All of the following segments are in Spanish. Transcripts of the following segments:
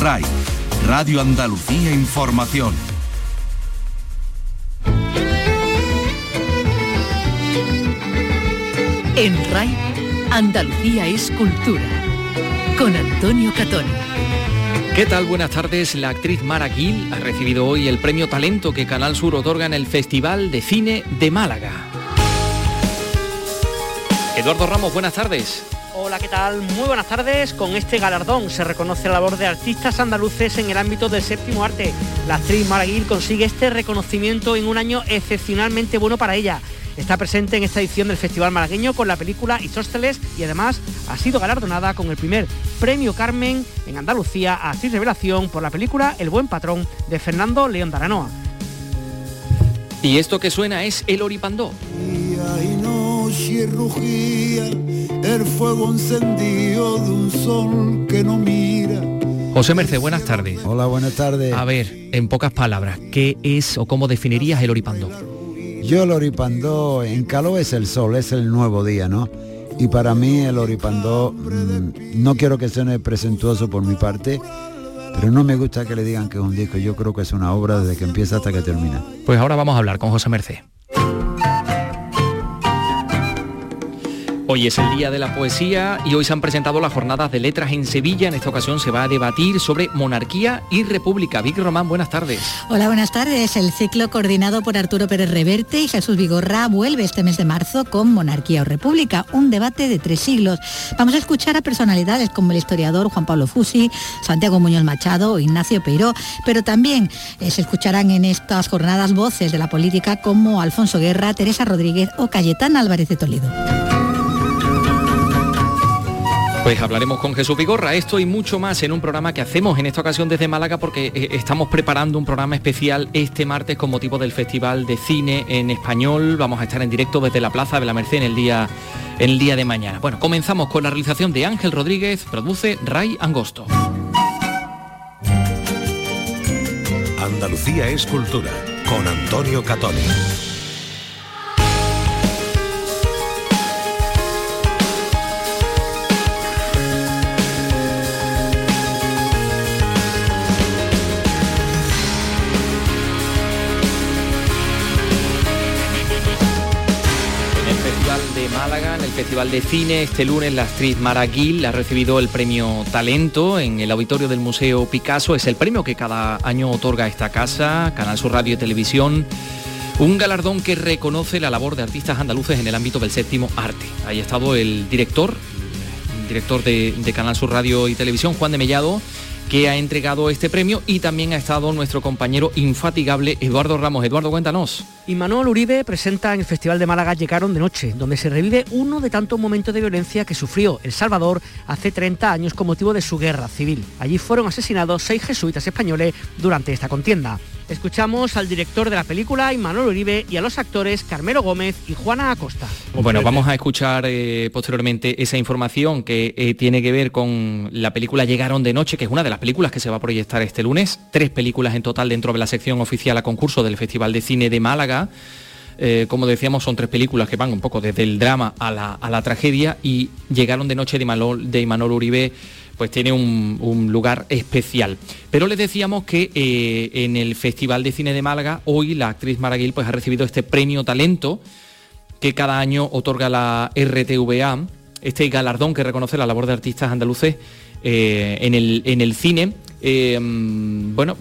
RAI, Radio Andalucía Información. En RAI, Andalucía es cultura. Con Antonio Catón. ¿Qué tal? Buenas tardes. La actriz Mara Gil ha recibido hoy el premio Talento que Canal Sur otorga en el Festival de Cine de Málaga. Eduardo Ramos, buenas tardes. Hola, ¿qué tal? Muy buenas tardes. Con este galardón se reconoce la labor de artistas andaluces en el ámbito del séptimo arte. La actriz Mara Gil consigue este reconocimiento en un año excepcionalmente bueno para ella. Está presente en esta edición del Festival Malagueño con la película Isósteles y además ha sido galardonada con el primer Premio Carmen en Andalucía a actriz revelación por la película El Buen Patrón de Fernando León Daranoa. Y esto que suena es El Oripandó. El fuego encendido de un sol que no mira. José Merced, buenas tardes. Hola, buenas tardes. A ver, en pocas palabras, ¿qué es o cómo definirías el Oripandó? Yo el oripandó, en calor es el sol, es el nuevo día, ¿no? Y para mí el oripandó, mm, no quiero que suene presentuoso por mi parte, pero no me gusta que le digan que es un disco, yo creo que es una obra desde que empieza hasta que termina. Pues ahora vamos a hablar con José Merced. Hoy es el Día de la Poesía y hoy se han presentado las jornadas de letras en Sevilla. En esta ocasión se va a debatir sobre monarquía y república. Vic Román, buenas tardes. Hola, buenas tardes. El ciclo coordinado por Arturo Pérez Reverte y Jesús Vigorra vuelve este mes de marzo con monarquía o república, un debate de tres siglos. Vamos a escuchar a personalidades como el historiador Juan Pablo Fusi, Santiago Muñoz Machado o Ignacio Peiró, pero también eh, se escucharán en estas jornadas voces de la política como Alfonso Guerra, Teresa Rodríguez o Cayetana Álvarez de Toledo. Pues hablaremos con Jesús Vigorra, esto y mucho más en un programa que hacemos en esta ocasión desde Málaga porque eh, estamos preparando un programa especial este martes con motivo del Festival de Cine en Español. Vamos a estar en directo desde la Plaza de la Merced en el día, el día de mañana. Bueno, comenzamos con la realización de Ángel Rodríguez, produce Ray Angosto. Andalucía es cultura con Antonio Catoni. En el Festival de Cine. Este lunes la actriz Mara Gil ha recibido el premio Talento en el auditorio del Museo Picasso. Es el premio que cada año otorga esta casa, Canal Sur Radio y Televisión. Un galardón que reconoce la labor de artistas andaluces en el ámbito del séptimo arte. Ahí ha estado el director, director de, de Canal Sur Radio y Televisión, Juan de Mellado, que ha entregado este premio y también ha estado nuestro compañero infatigable Eduardo Ramos. Eduardo, cuéntanos. Y Manuel Uribe presenta en el Festival de Málaga Llegaron de Noche, donde se revive uno de tantos momentos de violencia que sufrió El Salvador hace 30 años con motivo de su guerra civil. Allí fueron asesinados seis jesuitas españoles durante esta contienda. Escuchamos al director de la película, Imanol Uribe, y a los actores Carmelo Gómez y Juana Acosta. Bueno, vamos a escuchar eh, posteriormente esa información que eh, tiene que ver con la película Llegaron de Noche, que es una de las películas que se va a proyectar este lunes. Tres películas en total dentro de la sección oficial a concurso del Festival de Cine de Málaga. Eh, como decíamos, son tres películas que van un poco desde el drama a la, tragedia y Llegaron de Noche de Imanol, de Imanol Uribe pues tiene un, lugar especial. Pero les decíamos que eh, en el Festival de Cine de Málaga, hoy la actriz Maraguil pues, ha recibido este premio talento que cada año otorga la RTVA, este galardón que reconoce la labor de artistas andaluces eh, en, el, en, el, cine. Eh, bueno,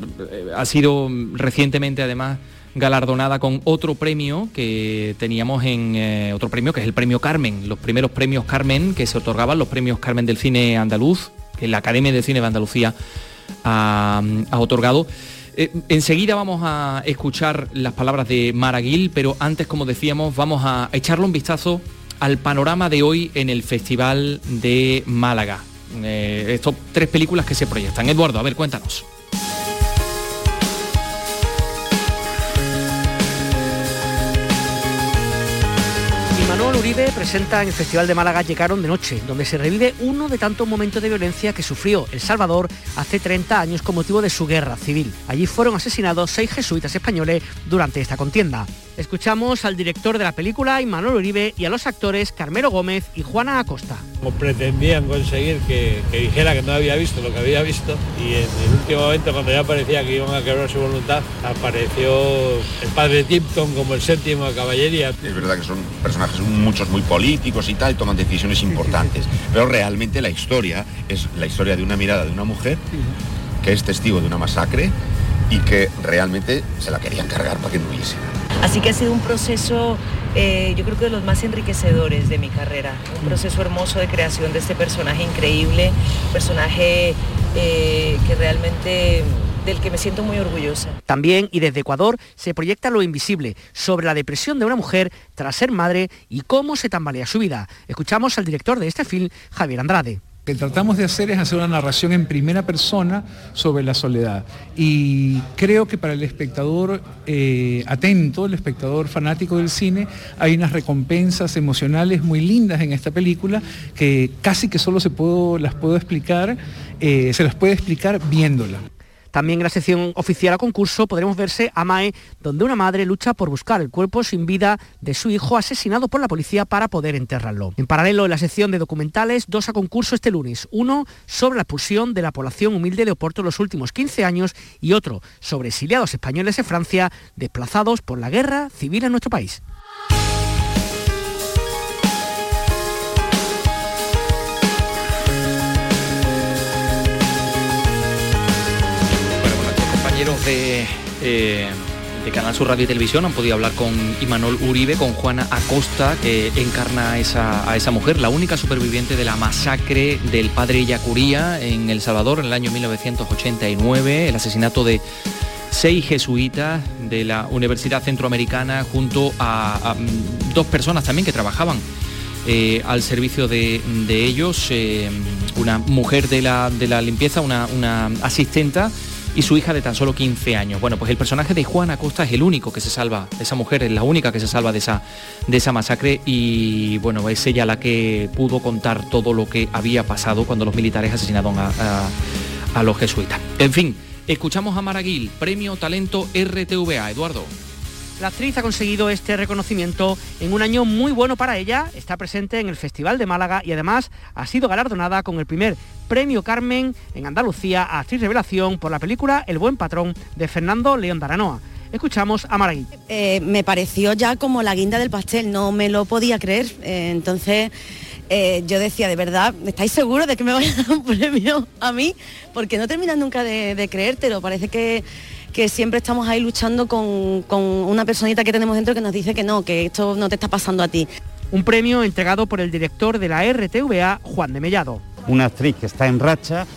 ha sido recientemente además galardonada con otro premio que teníamos en otro premio que es el premio Carmen, los primeros premios Carmen que se otorgaban, los premios Carmen del cine andaluz, que la Academia de Cine de Andalucía ha, otorgado. Eh, enseguida vamos a escuchar las palabras de Maraguil, pero antes, como decíamos, vamos a echarle un vistazo al panorama de hoy en el Festival de Málaga. Eh, estos tres películas que se proyectan. Eduardo, a ver, cuéntanos. Manuel presenta en el Festival de Málaga Llegaron de Noche, donde se revive uno de tantos momentos de violencia que sufrió El Salvador hace 30 años con motivo de su guerra civil. Allí fueron asesinados seis jesuitas españoles durante esta contienda. Escuchamos al director de la película, Imanol Uribe, y a los actores Carmelo Gómez y Juana Acosta. Como pretendían conseguir que, dijera que no había visto lo que había visto y en el último momento cuando ya parecía que iban a quebrar su voluntad, apareció el padre Tipton como el séptimo de caballería. Es verdad que son personajes muchos muy políticos y tal, toman decisiones importantes, pero realmente la historia es la historia de una mirada de una mujer que es testigo de una masacre y que realmente se la querían cargar para que no hubiese. Así que ha sido un proceso, eh, yo creo que de los más enriquecedores de mi carrera, un proceso hermoso de creación de este personaje increíble, personaje eh, que realmente del que me siento muy orgullosa. También y desde Ecuador se proyecta lo invisible sobre la depresión de una mujer tras ser madre y cómo se tambalea su vida. Escuchamos al director de este film, Javier Andrade que tratamos de hacer es hacer una narración en primera persona sobre la soledad. Y creo que para el espectador eh, atento, el espectador fanático del cine, hay unas recompensas emocionales muy lindas en esta película que casi que solo se puedo, las puedo explicar, eh, se las puede explicar viéndola. También en la sección oficial a concurso podremos verse a Mae, donde una madre lucha por buscar el cuerpo sin vida de su hijo asesinado por la policía para poder enterrarlo. En paralelo, en la sección de documentales, dos a concurso este lunes. Uno sobre la expulsión de la población humilde de Oporto en los últimos 15 años y otro sobre exiliados españoles en Francia desplazados por la guerra civil en nuestro país. Eh, de, Canal Sur Radio y Televisión han podido hablar con Imanol Uribe, con Juana Acosta, que encarna a esa, esa mujer, la única superviviente de la masacre del padre Yacuría en El Salvador en el año 1989, el asesinato de seis jesuitas de la Universidad Centroamericana junto a, mm, dos personas también que trabajaban eh, al servicio de, ellos, eh, una mujer de la, de la limpieza, una asistenta y su hija de tan solo 15 años. Bueno, pues el personaje de Juana Acosta es el único que se salva, esa mujer es la única que se salva de esa, de esa masacre y bueno, es ella la que pudo contar todo lo que había pasado cuando los militares asesinaron a, a los jesuitas. En fin, escuchamos a Maraguil, Premio Talento RTVA. Eduardo. La actriz ha conseguido este reconocimiento en un año muy bueno para ella, está presente en el Festival de Málaga y además ha sido galardonada con el primer Premio Carmen en Andalucía a Actriz Revelación por la película El Buen Patrón de Fernando León Daranoa. Escuchamos a Maragui. Eh, me pareció ya como la guinda del pastel, no me lo podía creer. Eh, entonces eh, yo decía, de verdad, ¿estáis seguros de que me vaya a dar un premio a mí? Porque no terminas nunca de, de creértelo. Parece que que siempre estamos ahí luchando con, una personita que tenemos dentro que nos dice que no, que esto no te está pasando a ti. Un premio entregado por el director de la RTVA, Juan de Mellado. Una actriz que está en racha,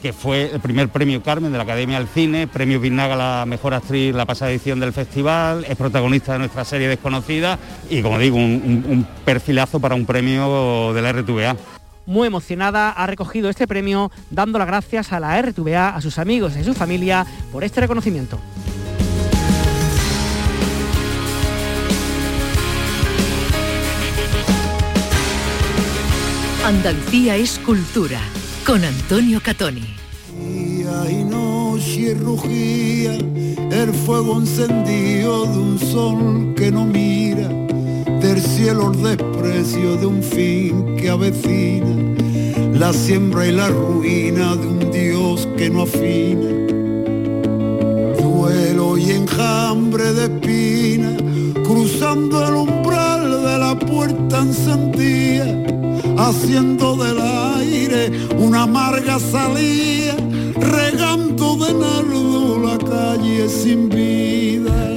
que fue el primer premio Carmen de la Academia del Cine, premio Vinaga la mejor actriz la pasada edición del festival, es protagonista de nuestra serie Desconocida y como digo, un, un perfilazo para un premio de la RTVA muy emocionada, ha recogido este premio dando las gracias a la RTVA, a sus amigos y a su familia por este reconocimiento. Andalucía es cultura con Antonio Catoni. Y noche rugía el fuego encendido de un sol que no mira del cielo el desprecio de un fin que avecina, la siembra y la ruina de un Dios que no afina. Duelo y enjambre de espina, cruzando el umbral de la puerta encendida, haciendo del aire una amarga salida, regando de nardo la calle sin vida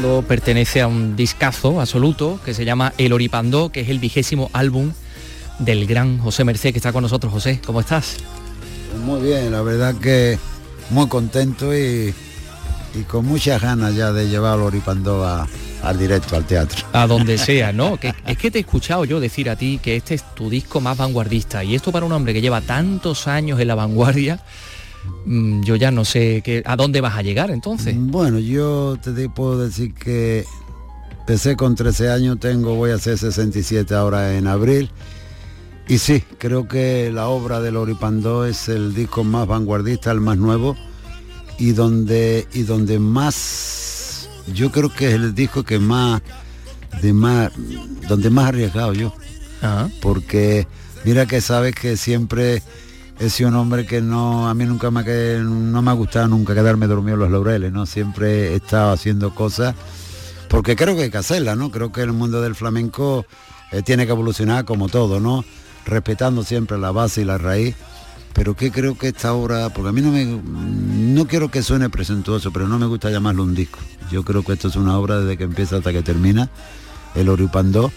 escuchando pertenece a un discazo absoluto que se llama El Oripandó, que es el vigésimo álbum del gran José Merced que está con nosotros. José, ¿cómo estás? Muy bien, la verdad que muy contento y, y con muchas ganas ya de llevar al Oripandó a, al directo, al teatro. A donde sea, ¿no? Que, es que te he escuchado yo decir a ti que este es tu disco más vanguardista y esto para un hombre que lleva tantos años en la vanguardia, yo ya no sé qué, a dónde vas a llegar entonces. Bueno, yo te puedo decir que empecé con 13 años, tengo, voy a hacer 67 ahora en abril. Y sí, creo que la obra de Loripandó es el disco más vanguardista, el más nuevo y donde y donde más yo creo que es el disco que más de más donde más arriesgado yo. Porque mira que sabes que siempre he sido un hombre que no a mí nunca me que no me ha gustado nunca quedarme dormido en los laureles, ¿no? Siempre he estado haciendo cosas porque creo que hay que hacerlas, ¿no? Creo que el mundo del flamenco eh, tiene que evolucionar como todo, ¿no? respetando siempre la base y la raíz, pero que creo que esta obra, porque a mí no me, no quiero que suene presentuoso, pero no me gusta llamarlo un disco. Yo creo que esto es una obra desde que empieza hasta que termina, el Oripandó,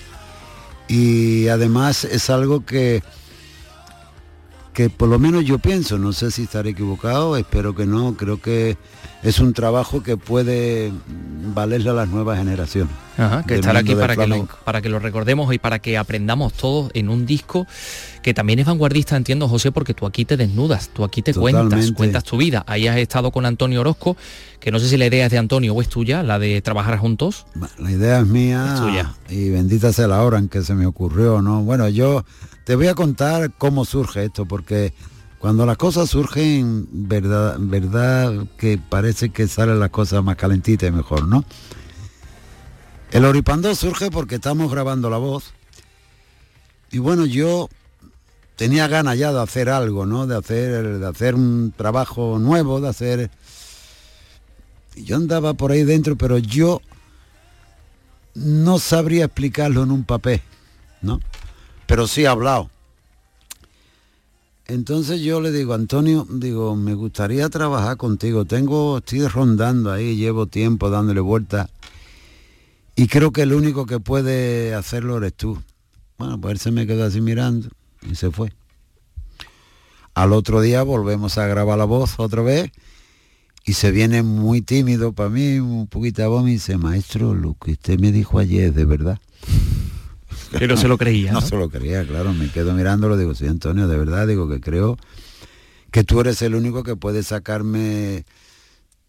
y además es algo que que por lo menos yo pienso, no sé si estaré equivocado, espero que no, creo que es un trabajo que puede valerle a las nuevas generaciones. que estar aquí para que, lo, para que lo recordemos y para que aprendamos todos en un disco que también es vanguardista, entiendo José, porque tú aquí te desnudas, tú aquí te cuentas, cuentas tu vida. Ahí has estado con Antonio Orozco, que no sé si la idea es de Antonio o es tuya, la de trabajar juntos. La idea es mía tuya. y bendita sea la hora en que se me ocurrió, ¿no? Bueno, yo te voy a contar cómo surge esto, porque cuando las cosas surgen, verdad, verdad que parece que salen las cosas más calentitas y mejor, ¿no? El Oripando surge porque estamos grabando la voz. Y bueno, yo tenía ganas ya de hacer algo, ¿no? De hacer, de hacer un trabajo nuevo, de hacer. Yo andaba por ahí dentro, pero yo no sabría explicarlo en un papel, ¿no? Pero sí ha hablado. Entonces yo le digo, Antonio, digo, me gustaría trabajar contigo. Tengo, estoy rondando ahí, llevo tiempo dándole vuelta. Y creo que el único que puede hacerlo eres tú. Bueno, pues él se me quedó así mirando y se fue. Al otro día volvemos a grabar la voz otra vez y se viene muy tímido para mí, un poquito de voz y dice, maestro, lo que usted me dijo ayer de verdad. Pero se lo creía. No, se lo creía, claro. Me quedo mirándolo, digo, sí, Antonio, de verdad, digo que creo que tú eres el único que puede sacarme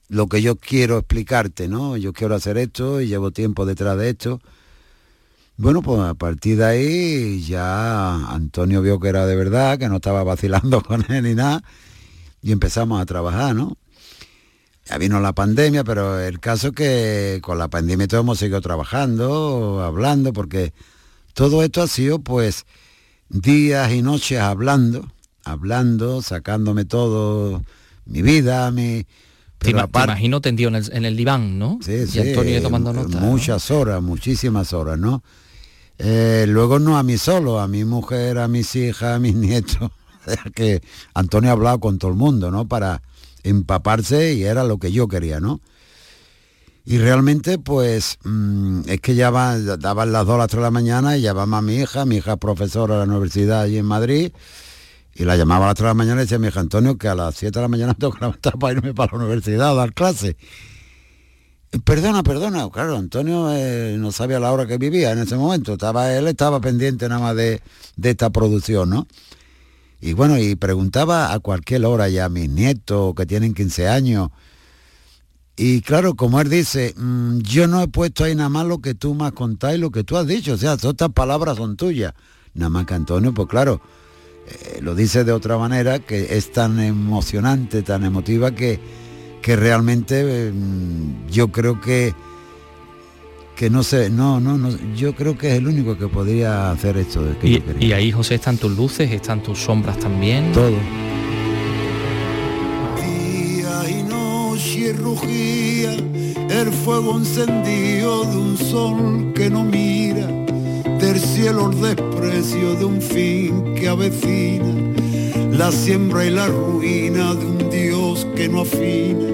lo que yo quiero explicarte, ¿no? Yo quiero hacer esto y llevo tiempo detrás de esto. Bueno, pues a partir de ahí ya Antonio vio que era de verdad, que no estaba vacilando con él ni nada, y empezamos a trabajar, ¿no? Ya vino la pandemia, pero el caso es que con la pandemia todos hemos seguido trabajando, hablando, porque todo esto ha sido pues días y noches hablando, hablando, sacándome todo, mi vida, mi... Pero te, imagino tendido en el, en el, diván, ¿no? Sí, sí. Antonio tomando nota. Muchas horas, muchísimas horas, ¿no? Eh, luego no a mí solo, a mi mujer, a mis hijas, a mis nietos. que Antonio ha hablado con todo el mundo, ¿no? Para empaparse y era lo que yo quería, ¿no? Y realmente, pues, mm, es que ya va, daban las 2 a las 3 de la mañana y llamaba a mi hija, mi hija es profesora de la universidad allí en Madrid, y la llamaba a las 3 de la mañana y decía mi hija Antonio que a las 7 de la mañana tengo que levantar para irme para la universidad a dar clase. perdona, perdona, claro, Antonio eh, no sabía la hora que vivía en ese momento, estaba, él estaba pendiente nada más de, de esta producción, ¿no? Y bueno, y preguntaba a cualquier hora ya a mis nietos que tienen 15 años, y claro, como él dice, mm, yo no he puesto ahí nada más lo que tú me has contado y lo que tú has dicho, o sea, todas estas palabras son tuyas. Nada más que Antonio, pues claro, eh, lo dice de otra manera, que es tan emocionante, tan emotiva, que, que realmente mm, yo creo que, que no sé, no, no, no, yo creo que es el único que podría hacer esto. y, y ahí, José, están tus luces, están tus sombras también. Todo. Rugía el fuego encendido de un sol que no mira, del cielo el desprecio de un fin que avecina, la siembra y la ruina de un Dios que no afina.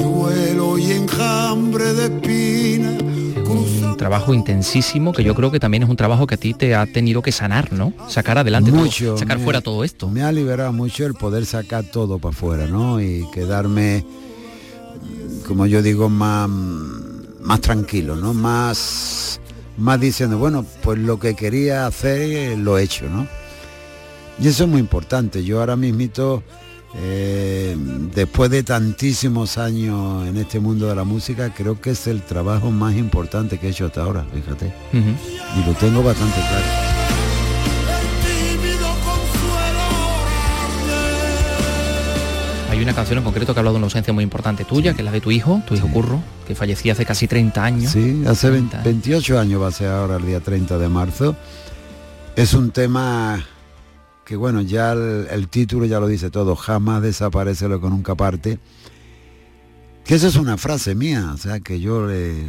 Duelo y hambre de espina. Trabajo intensísimo que yo creo que también es un trabajo que a ti te ha tenido que sanar, ¿no? Sacar adelante mucho, todo, sacar me- fuera todo esto. Me ha liberado mucho el poder sacar todo para afuera, ¿no? Y quedarme, como yo digo, más, más tranquilo, ¿no? Más, más diciendo, bueno, pues lo que quería hacer lo he hecho, ¿no? Y eso es muy importante. Yo ahora mismito, eh, después de tantísimos años en este mundo de la música, creo que es el trabajo más importante que he hecho hasta ahora, fíjate. Y lo tengo bastante claro. Hay una canción en concreto que ha hablado de una ausencia muy importante tuya, que es la de tu hijo, tu hijo Curro, que fallecía hace casi 30 años. Sí, hace 20 30 años. 28 años va a ser ahora el día 30 de marzo. Es un tema que bueno, ya el, el título ya lo dice todo, jamás desaparece lo que nunca parte. Que eso es una frase mía, o sea que yo le...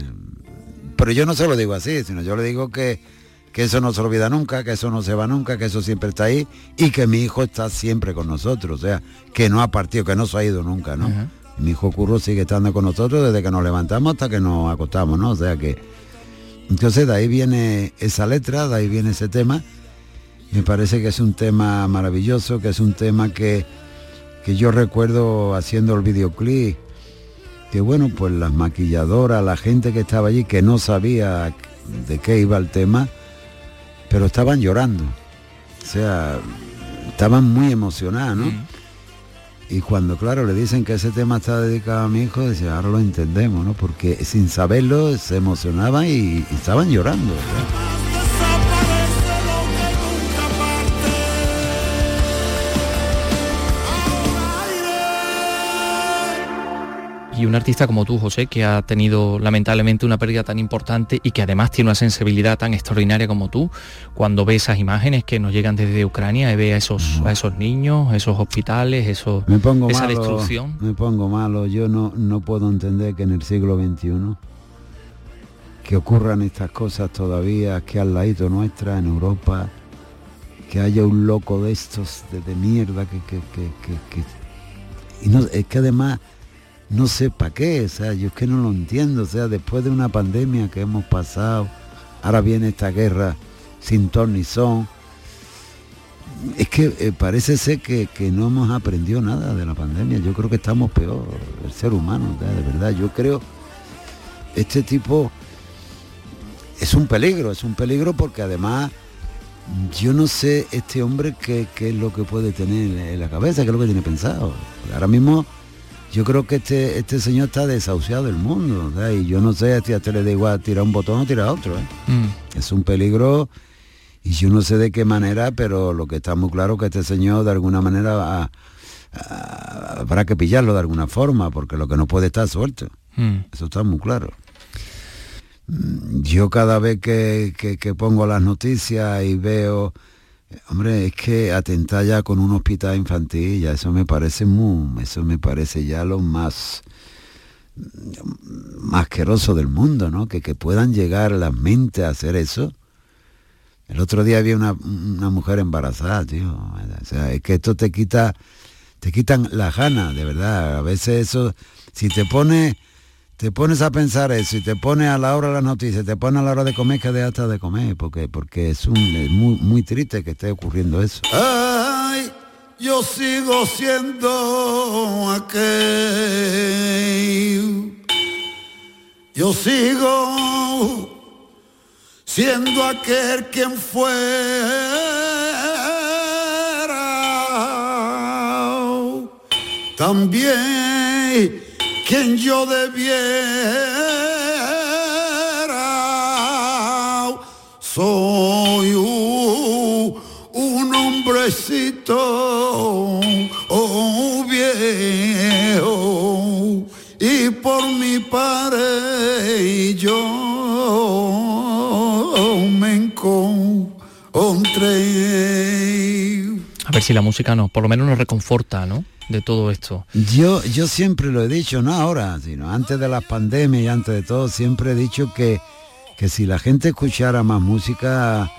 Pero yo no se lo digo así, sino yo le digo que, que eso no se olvida nunca, que eso no se va nunca, que eso siempre está ahí y que mi hijo está siempre con nosotros, o sea, que no ha partido, que no se ha ido nunca, ¿no? Mi hijo Curro sigue estando con nosotros desde que nos levantamos hasta que nos acostamos, ¿no? O sea que... Entonces de ahí viene esa letra, de ahí viene ese tema. Me parece que es un tema maravilloso, que es un tema que, que yo recuerdo haciendo el videoclip, que bueno, pues las maquilladoras, la gente que estaba allí, que no sabía de qué iba el tema, pero estaban llorando. O sea, estaban muy emocionadas, ¿no? Y cuando, claro, le dicen que ese tema está dedicado a mi hijo, dice, ahora lo entendemos, ¿no? Porque sin saberlo se emocionaban y, y estaban llorando. ¿verdad? Y un artista como tú, José, que ha tenido lamentablemente una pérdida tan importante y que además tiene una sensibilidad tan extraordinaria como tú, cuando ve esas imágenes que nos llegan desde Ucrania y ve a esos, a esos niños, esos hospitales, esos, Me pongo esa malo, destrucción. me pongo malo. Yo no, no puedo entender que en el siglo XXI que ocurran estas cosas todavía, que al ladito nuestra, en Europa, que haya un loco de estos de, de mierda que, que, que, que- que- y no, es que además no sé para qué, o sea, yo es que no lo entiendo, o sea, después de una pandemia que hemos pasado, ahora viene esta guerra sin ton ni son. Es que eh, parece ser que, que no hemos aprendido nada de la pandemia. Yo creo que estamos peor, el ser humano, de verdad. Yo creo, este tipo es un peligro, es un peligro porque además yo no sé este hombre qué, qué es lo que puede tener en la cabeza, qué es lo que tiene pensado. Ahora mismo yo creo que este, este señor está desahuciado del mundo, y yo no sé si a este le da igual tirar un botón o tirar otro. ¿eh? Mm. Es un peligro y yo no sé de qué manera, pero lo que está muy claro que este señor de alguna manera va- a- habrá que pillarlo de alguna forma, porque lo que no puede estar suelto. Mm. Eso está muy claro. Mm, Yo cada vez que, que- que pongo las noticias y veo, hombre, es que atentar ya con un hospital infantil, ya eso me parece muy, eso me parece ya lo más más asqueroso del mundo, ¿no? Que, que puedan llegar las mentes a hacer eso. El otro día había una, una mujer embarazada, tío. O sea, es que esto te quita, te quitan las ganas, de verdad. A veces eso, si te pones, te pones a pensar eso y te pones a la hora de las noticias, te pones a la hora de comer, que dejas hasta de comer, porque, porque es, un, muy, muy triste que esté ocurriendo eso. Ay, yo sigo siendo aquel. Yo sigo siendo aquel quien fuera. También quien yo debiera. Soy un, hombrecito oh, viejo y por mi padre yo me encontré. A ver si la música nos, por lo menos nos reconforta, ¿no? De todo esto. Yo, yo siempre lo he dicho, no ahora, sino antes de las pandemias y antes de todo, siempre he dicho que, que si la gente escuchara más música,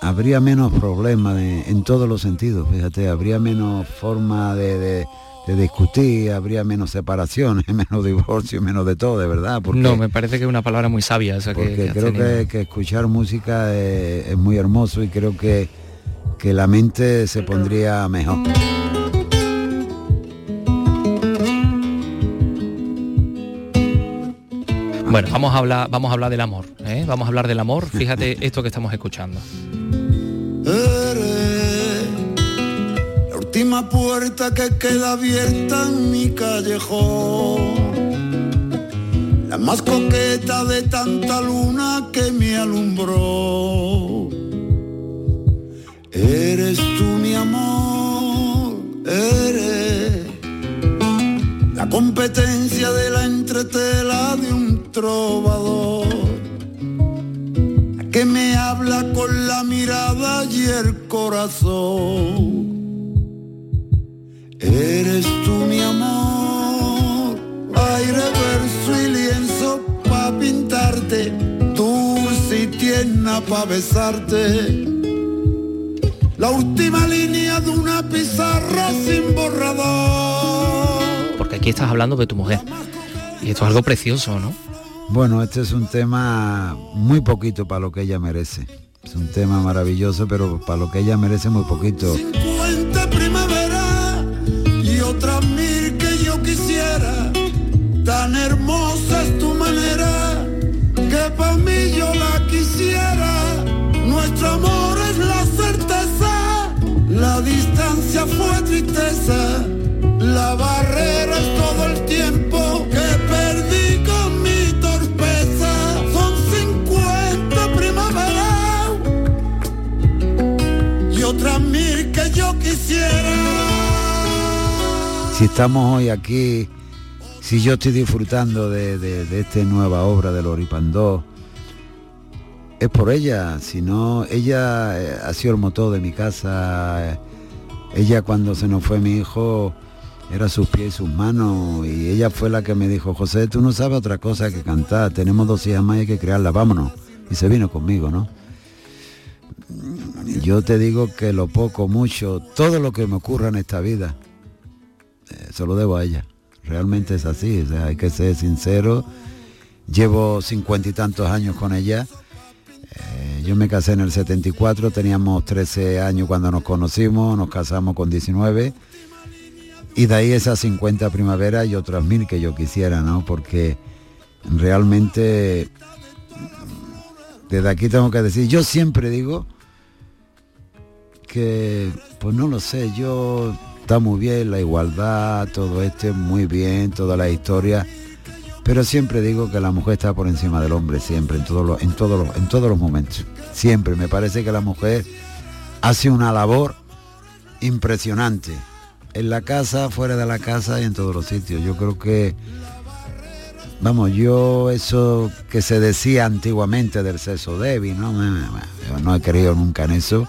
habría menos problemas en todos los sentidos, fíjate, habría menos forma de, de- de discutir, habría menos separaciones, menos divorcio, menos de todo, de verdad. Porque, no, me parece que es una palabra muy sabia esa que, porque creo que, que, escuchar música es, es, muy hermoso y creo que, que la mente se pondría mejor. Bueno, vamos a hablar, vamos a hablar del amor, ¿eh? vamos a hablar del amor. Fíjate esto que estamos escuchando. la última puerta que queda abierta en mi callejón, la más coqueta de tanta luna que me alumbró. Eres tú mi amor, eres la competencia de la entretela de un trovador que me habla con la mirada y el corazón. Eres tú mi amor, aire, verso y lienzo pa' pintarte, dulce y tierna pa' besarte. La última línea de una pizarra sin borrador. Porque aquí estás hablando de tu mujer. Y esto es algo precioso, ¿no? Bueno, este es un tema muy poquito para lo que ella merece. Es un tema maravilloso, pero para lo que ella merece muy poquito. 50 primavera y otras mil que yo quisiera. Tan hermosa es tu manera que para mí yo la quisiera. Nuestro amor es la certeza, la distancia fue tristeza, la barrera es todo el tiempo Si estamos hoy aquí, si yo estoy disfrutando de, de, esta nueva obra de Loripandó, es por ella, si no, ella eh, ha sido el motor de mi casa. Ella cuando se nos fue mi hijo era sus pies y sus manos y ella fue la que me dijo, José, tú no sabes otra cosa que cantar, tenemos dos hijas más y hay que crearlas, vámonos. Y se vino conmigo, ¿no? Yo te digo que lo poco, mucho, todo lo que me ocurra en esta vida, eh, se lo debo a ella. Realmente es así, hay que ser sincero. Llevo cincuenta y tantos años con ella. Eh, yo me casé en el 74, teníamos 13 años cuando nos conocimos, nos casamos con 19 y de ahí esas 50 primaveras y otras mil que yo quisiera, ¿no? Porque realmente desde aquí tengo que decir, yo siempre digo que, pues no lo sé, yo está muy bien la igualdad, todo esto muy bien, toda la historia, pero siempre digo que la mujer está por encima del hombre, siempre, en todos los, en todos los, en todos los momentos. Siempre, me parece que la mujer hace una labor impresionante en la casa, fuera de la casa y en todos los sitios. Yo creo que, vamos, yo eso que se decía antiguamente del sexo débil, ¿no? No he creído nunca en eso.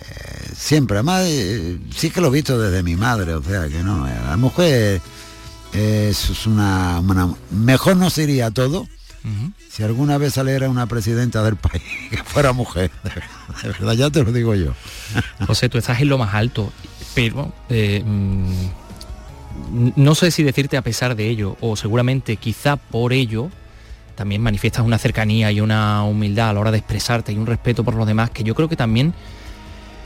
Eh, siempre, además, eh, sí que lo he visto desde mi madre, o sea que no, la mujer es una, una mejor no sería todo. Uh -huh. Si alguna vez saliera una presidenta del país que fuera mujer, de verdad, de verdad, ya te lo digo yo. José, tú estás en lo más alto pero eh, no sé si decirte a pesar de ello, o seguramente quizá por ello, también manifiestas una cercanía y una humildad a la hora de expresarte y un respeto por los demás, que yo creo que también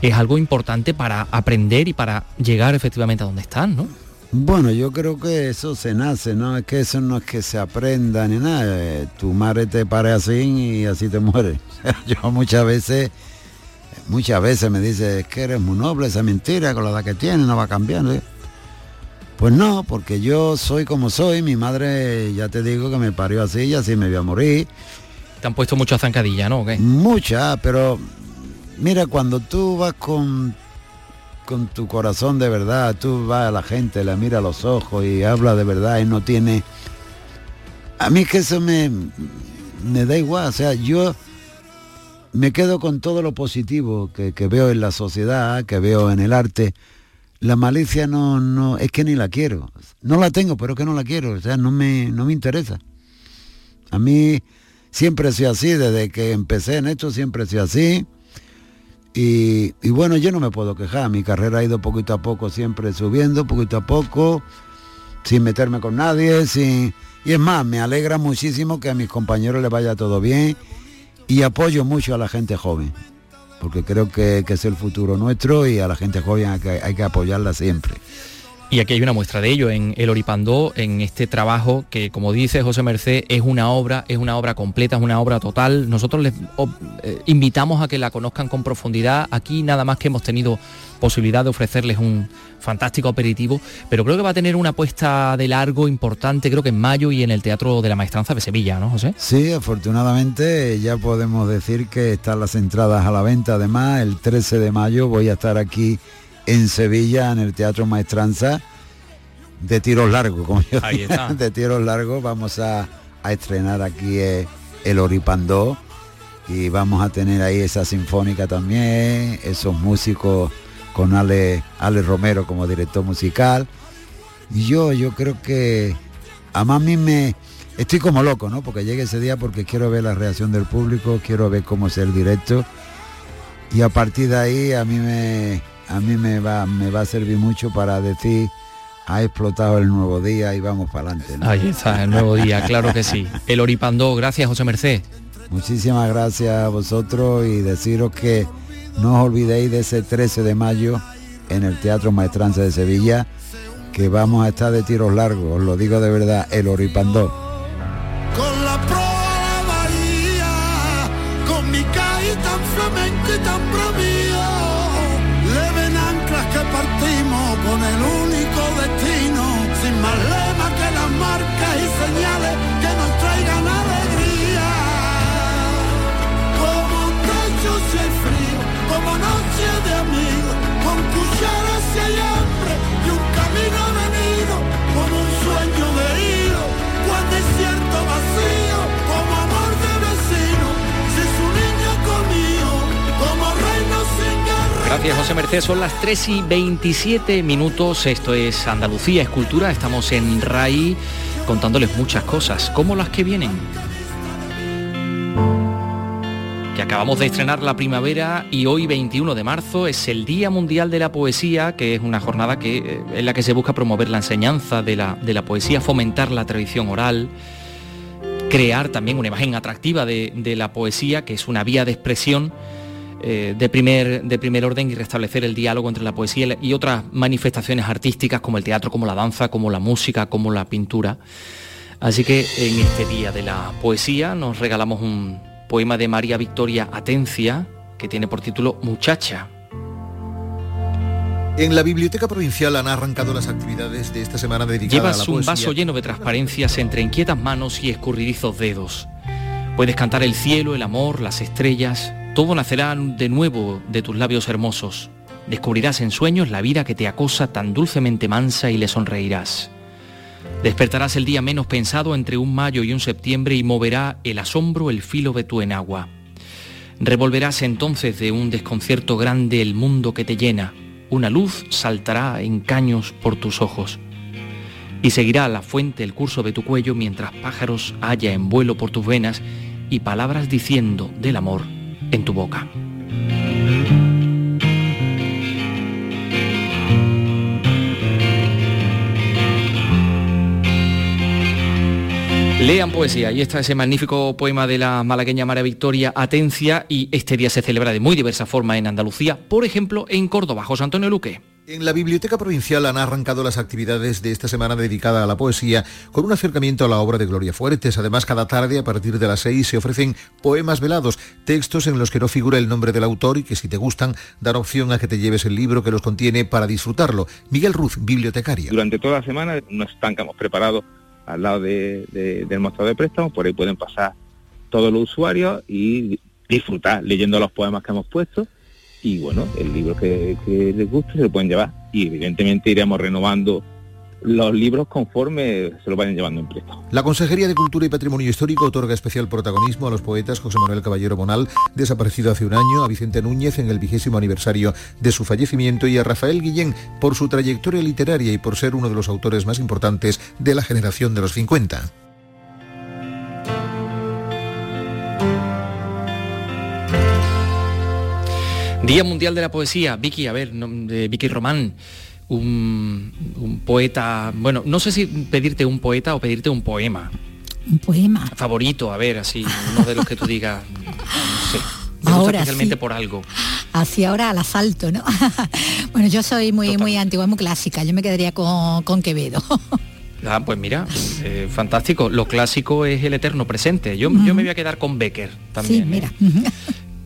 es algo importante para aprender y para llegar efectivamente a donde estás, ¿no? Bueno, yo creo que eso se nace, ¿no? Es que eso no es que se aprenda ni nada. Eh, tu madre te pare así y así te mueres. yo muchas veces muchas veces me dice, es que eres muy noble, esa mentira, con la edad que tienes, no va cambiando. Pues no, porque yo soy como soy, mi madre, ya te digo que me parió así y así me voy a morir. Te han puesto mucha zancadilla, ¿no? ¿Qué? Mucha, pero mira, cuando tú vas con, con tu corazón de verdad, tú vas a la gente, le mira a los ojos y habla de verdad y no tiene... A mí que eso me, me da igual, o sea, yo me quedo con todo lo positivo que, que, veo en la sociedad, que veo en el arte. La malicia no, no, es que ni la quiero. No la tengo, pero es que no la quiero. O sea, no me, no me interesa. A mí siempre he sido así, desde que empecé en esto siempre he sido así. Y, bueno, yo no me puedo quejar, mi carrera ha ido poquito a poco, siempre subiendo, poquito a poco, sin meterme con nadie, sin... Y es más, me alegra muchísimo que a mis compañeros les vaya todo bien y apoyo mucho a la gente joven, porque creo que, es el futuro nuestro y a la gente joven hay que apoyarla siempre. Y aquí hay una muestra de ello en El Oripandó, en este trabajo que, como dice José Merced, es una obra, es una obra completa, es una obra total. Nosotros les eh, invitamos a que la conozcan con profundidad. Aquí nada más que hemos tenido posibilidad de ofrecerles un fantástico aperitivo, pero creo que va a tener una apuesta de largo importante, creo que en mayo y en el Teatro de la Maestranza de Sevilla, ¿no, José? Sí, afortunadamente ya podemos decir que están las entradas a la venta. Además, el 13 de mayo voy a estar aquí en Sevilla, en el Teatro Maestranza, de tiros largos, como yo Ahí está. de tiros largos, vamos a, a estrenar aquí eh, el Oripandó y vamos a tener ahí esa sinfónica también, esos músicos con Ale, Ale Romero como director musical. Y yo, yo creo que a mí me estoy como loco, ¿no? Porque llegue ese día porque quiero ver la reacción del público, quiero ver cómo es el directo. Y a partir de ahí a mí me, a mí me va, me va a servir mucho para decir ha explotado el nuevo día y vamos para adelante. ¿no? Ahí está, el nuevo día, claro que sí. El Oripandó, gracias José Merced. Muchísimas gracias a vosotros y deciros que no os olvidéis de ese 13 de mayo en el Teatro Maestranza de Sevilla, que vamos a estar de tiros largos, os lo digo de verdad, el Oripandó. Gracias José Merced, son las 3 y 27 minutos, esto es Andalucía Escultura, estamos en RAI contándoles muchas cosas, como las que vienen. Que acabamos de estrenar la primavera y hoy 21 de marzo es el Día Mundial de la Poesía, que es una jornada que, eh, en la que se busca promover la enseñanza de la, de la poesía, fomentar la tradición oral, crear también una imagen atractiva de, de la poesía, que es una vía de expresión eh, de, primer, de primer orden y restablecer el diálogo entre la poesía y la- otras manifestaciones artísticas como el teatro, como la danza, como la música, como la pintura. Así que en este día de la poesía nos regalamos un poema de María Victoria Atencia que tiene por título Muchacha. En la Biblioteca Provincial han arrancado las actividades de esta semana dedicadas a Llevas la un poesía. vaso lleno de transparencias entre inquietas manos y escurridizos dedos. Puedes cantar el cielo, el amor, las estrellas. Todo nacerá de nuevo de tus labios hermosos. Descubrirás en sueños la vida que te acosa tan dulcemente mansa y le sonreirás. Despertarás el día menos pensado entre un mayo y un septiembre y moverá el asombro el filo de tu enagua. Revolverás entonces de un desconcierto grande el mundo que te llena. Una luz saltará en caños por tus ojos. Y seguirá a la fuente el curso de tu cuello mientras pájaros haya en vuelo por tus venas y palabras diciendo del amor en tu boca. Lean poesía, ahí está ese magnífico poema de la malagueña María Victoria Atencia y este día se celebra de muy diversa forma en Andalucía, por ejemplo en Córdoba, José Antonio Luque. En la Biblioteca Provincial han arrancado las actividades de esta semana dedicada a la poesía con un acercamiento a la obra de Gloria Fuertes. Además, cada tarde a partir de las seis se ofrecen poemas velados, textos en los que no figura el nombre del autor y que si te gustan dan opción a que te lleves el libro que los contiene para disfrutarlo. Miguel Ruz, bibliotecario. Durante toda la semana un stand que hemos preparado al lado de- de- del mostrador de préstamos, por ahí pueden pasar todos los usuarios y disfrutar leyendo los poemas que hemos puesto. Y bueno, el libro que, que les guste se lo pueden llevar. Y evidentemente iremos renovando los libros conforme se lo vayan llevando en préstamo. La Consejería de Cultura y Patrimonio Histórico otorga especial protagonismo a los poetas José Manuel Caballero Bonal, desaparecido hace un año, a Vicente Núñez en el vigésimo aniversario de su fallecimiento y a Rafael Guillén por su trayectoria literaria y por ser uno de los autores más importantes de la generación de los 50. Día Mundial de la Poesía. Vicky, a ver, de Vicky Román, un, un, poeta, bueno, no sé si pedirte un poeta o pedirte un poema. Un poema. Favorito, a ver, así, uno de los que tú digas, no sé. Ahora especialmente sí. por algo. Así ahora al asalto, ¿no? bueno, yo soy muy, muy antigua, muy clásica. Yo me quedaría con, con Quevedo. Ah, pues mira, eh, fantástico. Lo clásico es el eterno presente. Yo, yo me voy a quedar con Becker también. Sí, mira. ¿eh?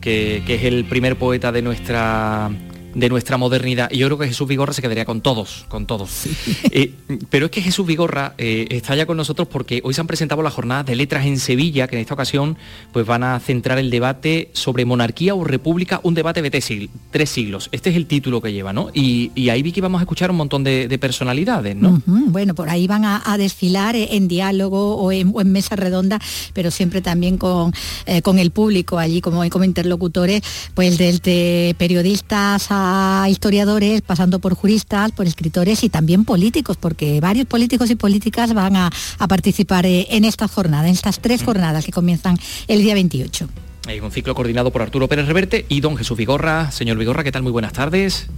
que, que, es el primer poeta de nuestra de nuestra modernidad. Y yo creo que Jesús Vigorra se quedaría con todos, con todos. Sí. Eh, pero es que Jesús Vigorra eh, está ya con nosotros porque hoy se han presentado las jornadas de letras en Sevilla, que en esta ocasión pues van a centrar el debate sobre monarquía o república, un debate de tres siglos. Este es el título que lleva, ¿no? Y, y ahí vi que vamos a escuchar un montón de, de personalidades, ¿no? Uh -huh. Bueno, por ahí van a, a desfilar en diálogo o en, o en, mesa redonda, pero siempre también con, eh, con el público allí como, como interlocutores, pues desde periodistas a historiadores, pasando por juristas, por escritores y también políticos, porque varios políticos y políticas van a, a participar eh, en esta jornada, en estas tres jornadas que comienzan el día 28. Hay un ciclo coordinado por Arturo Pérez Reverte y don Jesús Vigorra. Señor Vigorra, ¿qué tal? Muy buenas tardes.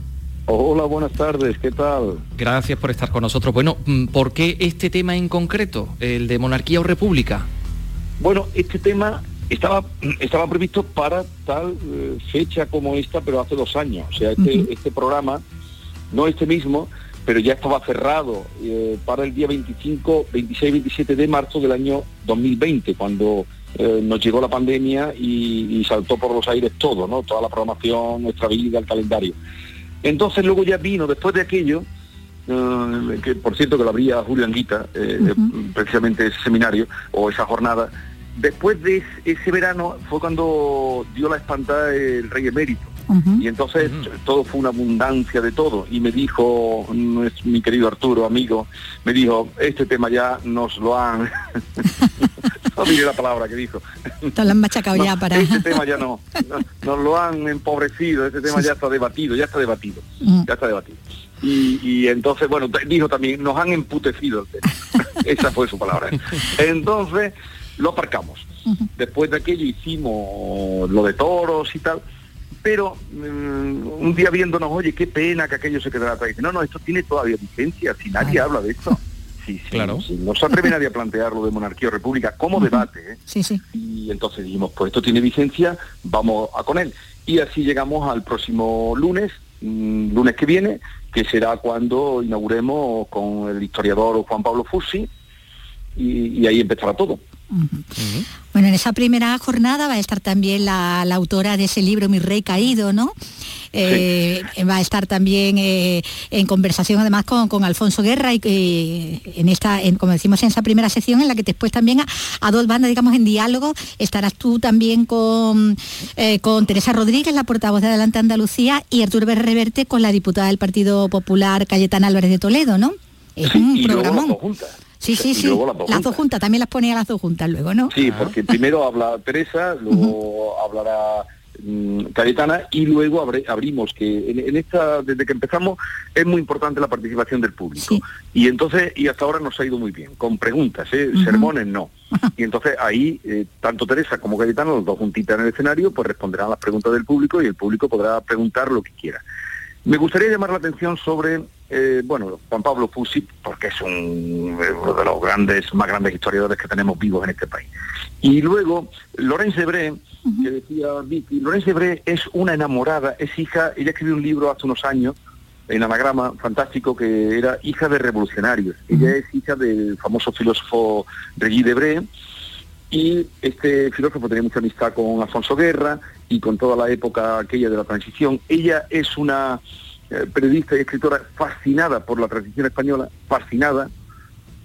Hola, buenas tardes, ¿qué tal? Gracias por estar con nosotros. Bueno, mm, ¿por qué este tema en concreto, el de monarquía o república? Bueno, este tema estaba, estaba previsto para tal eh, fecha como esta, pero hace dos años. O sea, este, uh -huh. este programa, no este mismo, pero ya estaba cerrado eh, para el día 25, 26, 27 de marzo del año 2020, cuando eh, nos llegó la pandemia y, y, saltó por los aires todo, ¿no? Toda la programación, nuestra vida, el calendario. Entonces luego ya vino, después de aquello, eh, que por cierto que lo abría uh -huh. precisamente ese seminario o esa jornada, después de ese verano fue cuando dio la espantada el rey emérito. Uh -huh. Y entonces uh -huh. todo fue una abundancia de todo. Y me dijo, mi querido Arturo, amigo, me dijo, este tema ya nos lo han... no diré la palabra que dijo. Te lo han machacado no, ya para... Este tema ya no, no, nos lo han empobrecido, este tema ya está debatido, ya está debatido, uh -huh. ya está debatido. Y, y, entonces, bueno, dijo también, nos han emputecido el tema. Esa fue su palabra. Entonces, lo aparcamos. Uh -huh. Después de aquello hicimos lo de toros y tal, pero um, un día viéndonos, oye, qué pena que aquello se quedara atrás. No, no, esto tiene todavía vigencia, si nadie Ay. habla de esto. Sí, sí, claro. sí, no se atreve nadie a plantearlo de monarquía o república como uh -huh. debate. ¿eh? Sí, sí. Y entonces dijimos, pues esto tiene vigencia, vamos a con él. Y así llegamos al próximo lunes, mmm, lunes que viene, que será cuando inauguremos con el historiador Juan Pablo Fusi, y, y ahí empezará todo. Uh -huh. Uh -huh. Bueno, en esa primera jornada va a estar también la, la autora de ese libro, Mi Rey Caído, ¿no? Eh, sí. Va a estar también eh, en conversación además con, con Alfonso Guerra y eh, en esta, en, como decimos, en esa primera sección en la que después también a, a dos bandas, digamos, en diálogo, estarás tú también con, eh, con Teresa Rodríguez, la portavoz de Adelante Andalucía, y Arturo Reverte con la diputada del Partido Popular, Cayetana Álvarez de Toledo, ¿no? Es sí, un programa. Sí, sí, sí. Las dos juntas, también las ponía las dos juntas luego, ¿no? Sí, porque primero habla Teresa, luego uh -huh. hablará mm, Cayetana y luego abre, abrimos que en, en, esta, desde que empezamos, es muy importante la participación del público. Sí. Y entonces, y hasta ahora nos ha ido muy bien, con preguntas, ¿eh? uh -huh. sermones no. Y entonces ahí, eh, tanto Teresa como Cayetana, los dos juntitas en el escenario, pues responderán las preguntas del público y el público podrá preguntar lo que quiera. Me gustaría llamar la atención sobre, eh, bueno, Juan Pablo Fusi, porque es un, uno de los grandes, más grandes historiadores que tenemos vivos en este país. Y luego, Lorenz Hebré, uh -huh. que decía Vicky, Lorenz Hebré es una enamorada, es hija, ella escribió un libro hace unos años, en anagrama fantástico, que era hija de revolucionarios. Uh -huh. Ella es hija del famoso filósofo Regis Debré, y este filósofo tenía mucha amistad con Alfonso Guerra y con toda la época aquella de la transición. Ella es una eh, periodista y escritora fascinada por la transición española, fascinada,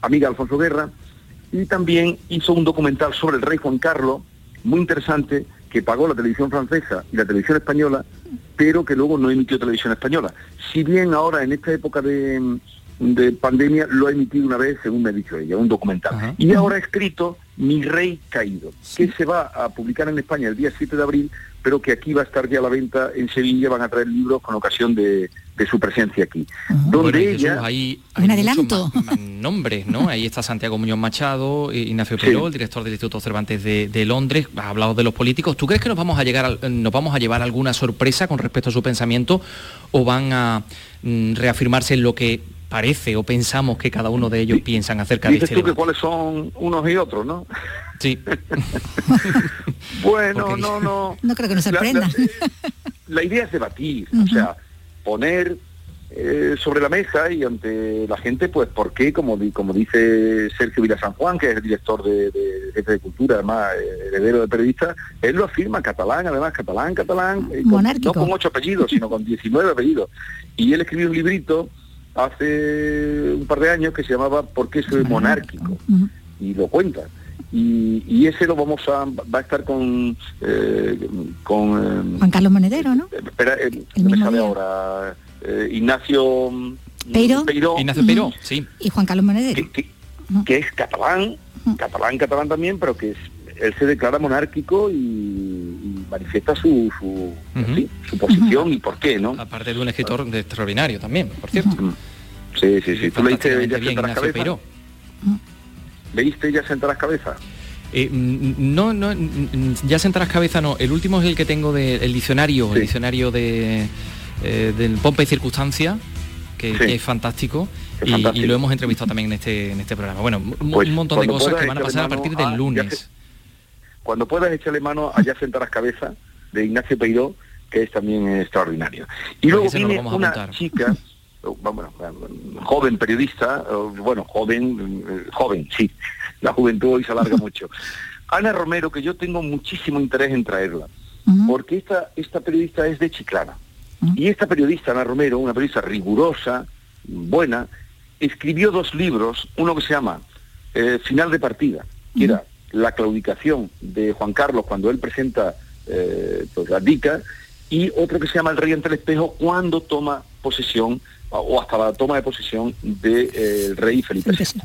amiga de Alfonso Guerra, y también hizo un documental sobre el rey Juan Carlos, muy interesante, que pagó la televisión francesa y la televisión española, pero que luego no emitió televisión española. Si bien ahora en esta época de, de pandemia lo ha emitido una vez, según me ha dicho ella, un documental. Y ahora ha escrito Mi Rey Caído, que se va a publicar en España el día 7 de abril, pero que aquí va a estar ya a la venta en Sevilla, van a traer libros con ocasión de, de su presencia aquí. Donde Bueno, y Jesús, ella... hay, Un adelanto. más nombres, ¿no? Ahí está Santiago Muñoz Machado, Ignacio Peró, el director del Instituto Cervantes de, de Londres, ha hablado de los políticos. ¿Tú crees que nos vamos a llegar, al- nos vamos a llevar alguna sorpresa con respecto a su pensamiento o van a mm, reafirmarse en lo que parece o pensamos que cada uno de ellos piensan acerca de Dices este tú que cuáles son unos y otros, ¿no? Sí. bueno, Porque- no, no. No creo que nos La- la- sorprenda. la idea es debatir, o sea, poner eh, sobre la mesa y ante la gente, pues, ¿por qué? Como, como dice Sergio Vila San Juan, que es el director de, de, jefe de cultura, además eh, heredero de periodista, él lo afirma catalán, además catalán, catalán, eh, con- no con ocho apellidos, sino con 19 apellidos. Y él escribió un librito hace un par de años que se llamaba ¿Por qué soy monárquico? y lo cuenta. Y, y ese lo vamos a va a estar con eh, con eh, Juan Carlos Monedero, ¿no? espera, eh, El no me sale día. ahora eh, Ignacio mm, Peiró. Peiró, Ignacio Peró, sí. Y Juan Carlos Monedero. que es catalán, catalán, catalán también, pero que es, él se declara monárquico y, y manifiesta su su, posición y por qué, ¿no? Aparte de un escritor de extraordinario también, por cierto. Sí, sí, sí. ¿Tú leíste bien, Ignacio? ¿Leíste ya sentarás cabeza? Eh, no, no, ya sentarás cabeza no. El último es el que tengo del diccionario, el diccionario de eh, del Pompa y Circunstancia, que, que es fantástico. Y, fantástico. y lo hemos entrevistado también en este en este programa. Bueno, un, Pues, un montón de cosas que van a pasar a partir del a- lunes. se- Cuando puedas echarle mano a Ya sentarás cabeza de Ignacio Peiró, que es también extraordinario. Y Pues luego viene una chica, bueno, joven periodista, bueno, joven, eh, joven, sí, la juventud hoy se alarga mucho. Ana Romero, que yo tengo muchísimo interés en traerla, porque esta, esta periodista es de Chiclana. Y esta periodista, Ana Romero, una periodista rigurosa, buena, escribió dos libros, uno que se llama eh, Final de Partida, que era la claudicación de Juan Carlos cuando él presenta eh, pues, la dica, y otro que se llama El Rey ante el espejo cuando toma posesión, o- hasta la toma de posesión del rey Felipe VI.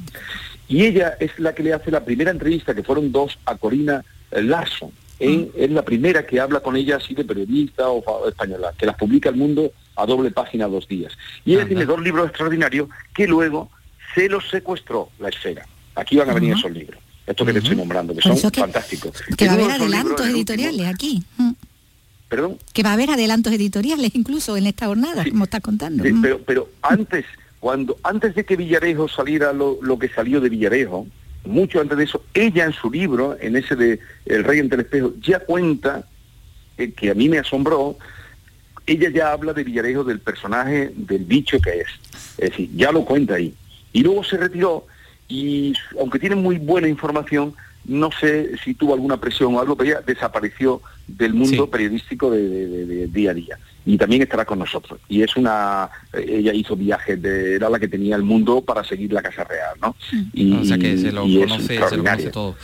Y ella es la que le hace la primera entrevista, que fueron dos, a Corina eh, Larson. En- Es la primera que habla con ella así de periodista o española, que las publica el mundo a doble página dos días. Y ella tiene dos libros extraordinarios que luego se los secuestró la esfera. Aquí van a venir esos libros, estos que te estoy nombrando, que Por son que- fantásticos. Que va a haber adelantos editoriales aquí. Mm. Perdón. Que va a haber adelantos editoriales incluso en esta jornada, como estás contando. Sí, Mm. pero, pero antes, cuando, antes de que Villarejo saliera lo, lo que salió de Villarejo, mucho antes de eso, ella en su libro, en ese de El Rey ante el espejo, ya cuenta, eh, que a mí me asombró, ella ya habla de Villarejo del personaje del bicho que es. Es decir, ya lo cuenta ahí. Y luego se retiró y aunque tiene muy buena información, no sé si tuvo alguna presión o algo, pero ella desapareció del mundo periodístico de, de- de- de día a día. Y también estará con nosotros. Y es una, eh, ella hizo viajes, de, era la que tenía el mundo para seguir la Casa Real, ¿no? Y, o sea que se lo conoce, se lo extraordinario. conoce todo.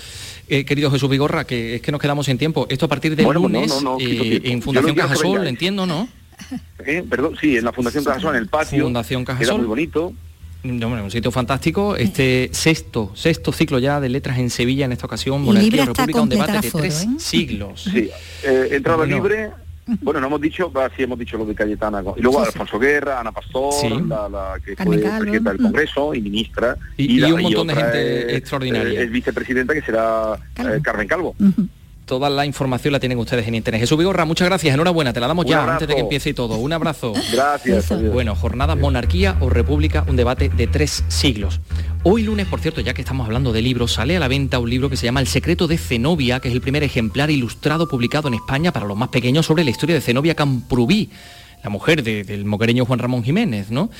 Eh, querido Jesús Vigorra, que es que nos quedamos sin tiempo. Esto a partir del Bueno, no, lunes no, no, eh, tiempo. en Yo Fundación no Cajasol, entiendo, ¿no? ¿Eh? Perdón, sí, en la Fundación Cajasol, en el patio. Fundación Era Cajasol. muy bonito. No, bueno, un sitio fantástico. Este sexto, sexto ciclo ya de letras en Sevilla en esta ocasión, Y Monarquía República, un debate de tres ¿eh? siglos. Sí, eh, entrada Bueno. libre. Bueno, no hemos dicho, ah, sí hemos dicho lo de Cayetana. Y luego Sí, sí. Alfonso Guerra, Ana Pastor, Sí. la, la que fue presidenta del Mm. Congreso y ministra. Y- y la- un montón de otra gente es- extraordinaria. Es vicepresidenta que será eh, Carmen Calvo. Toda la información la tienen ustedes en internet. Jesús Vigorra, muchas gracias. Enhorabuena, te la damos Un ya abrazo. antes de que empiece todo. Un abrazo. Gracias. adiós. Bueno, jornadas monarquía o república, un debate de tres siglos. Hoy lunes, por cierto, ya que estamos hablando de libros, sale a la venta un libro que se llama El secreto de Zenobia, que es el primer ejemplar ilustrado publicado en España para los más pequeños sobre la historia de Zenobia Camprubí, la mujer de- del moquereño Juan Ramón Jiménez, ¿no?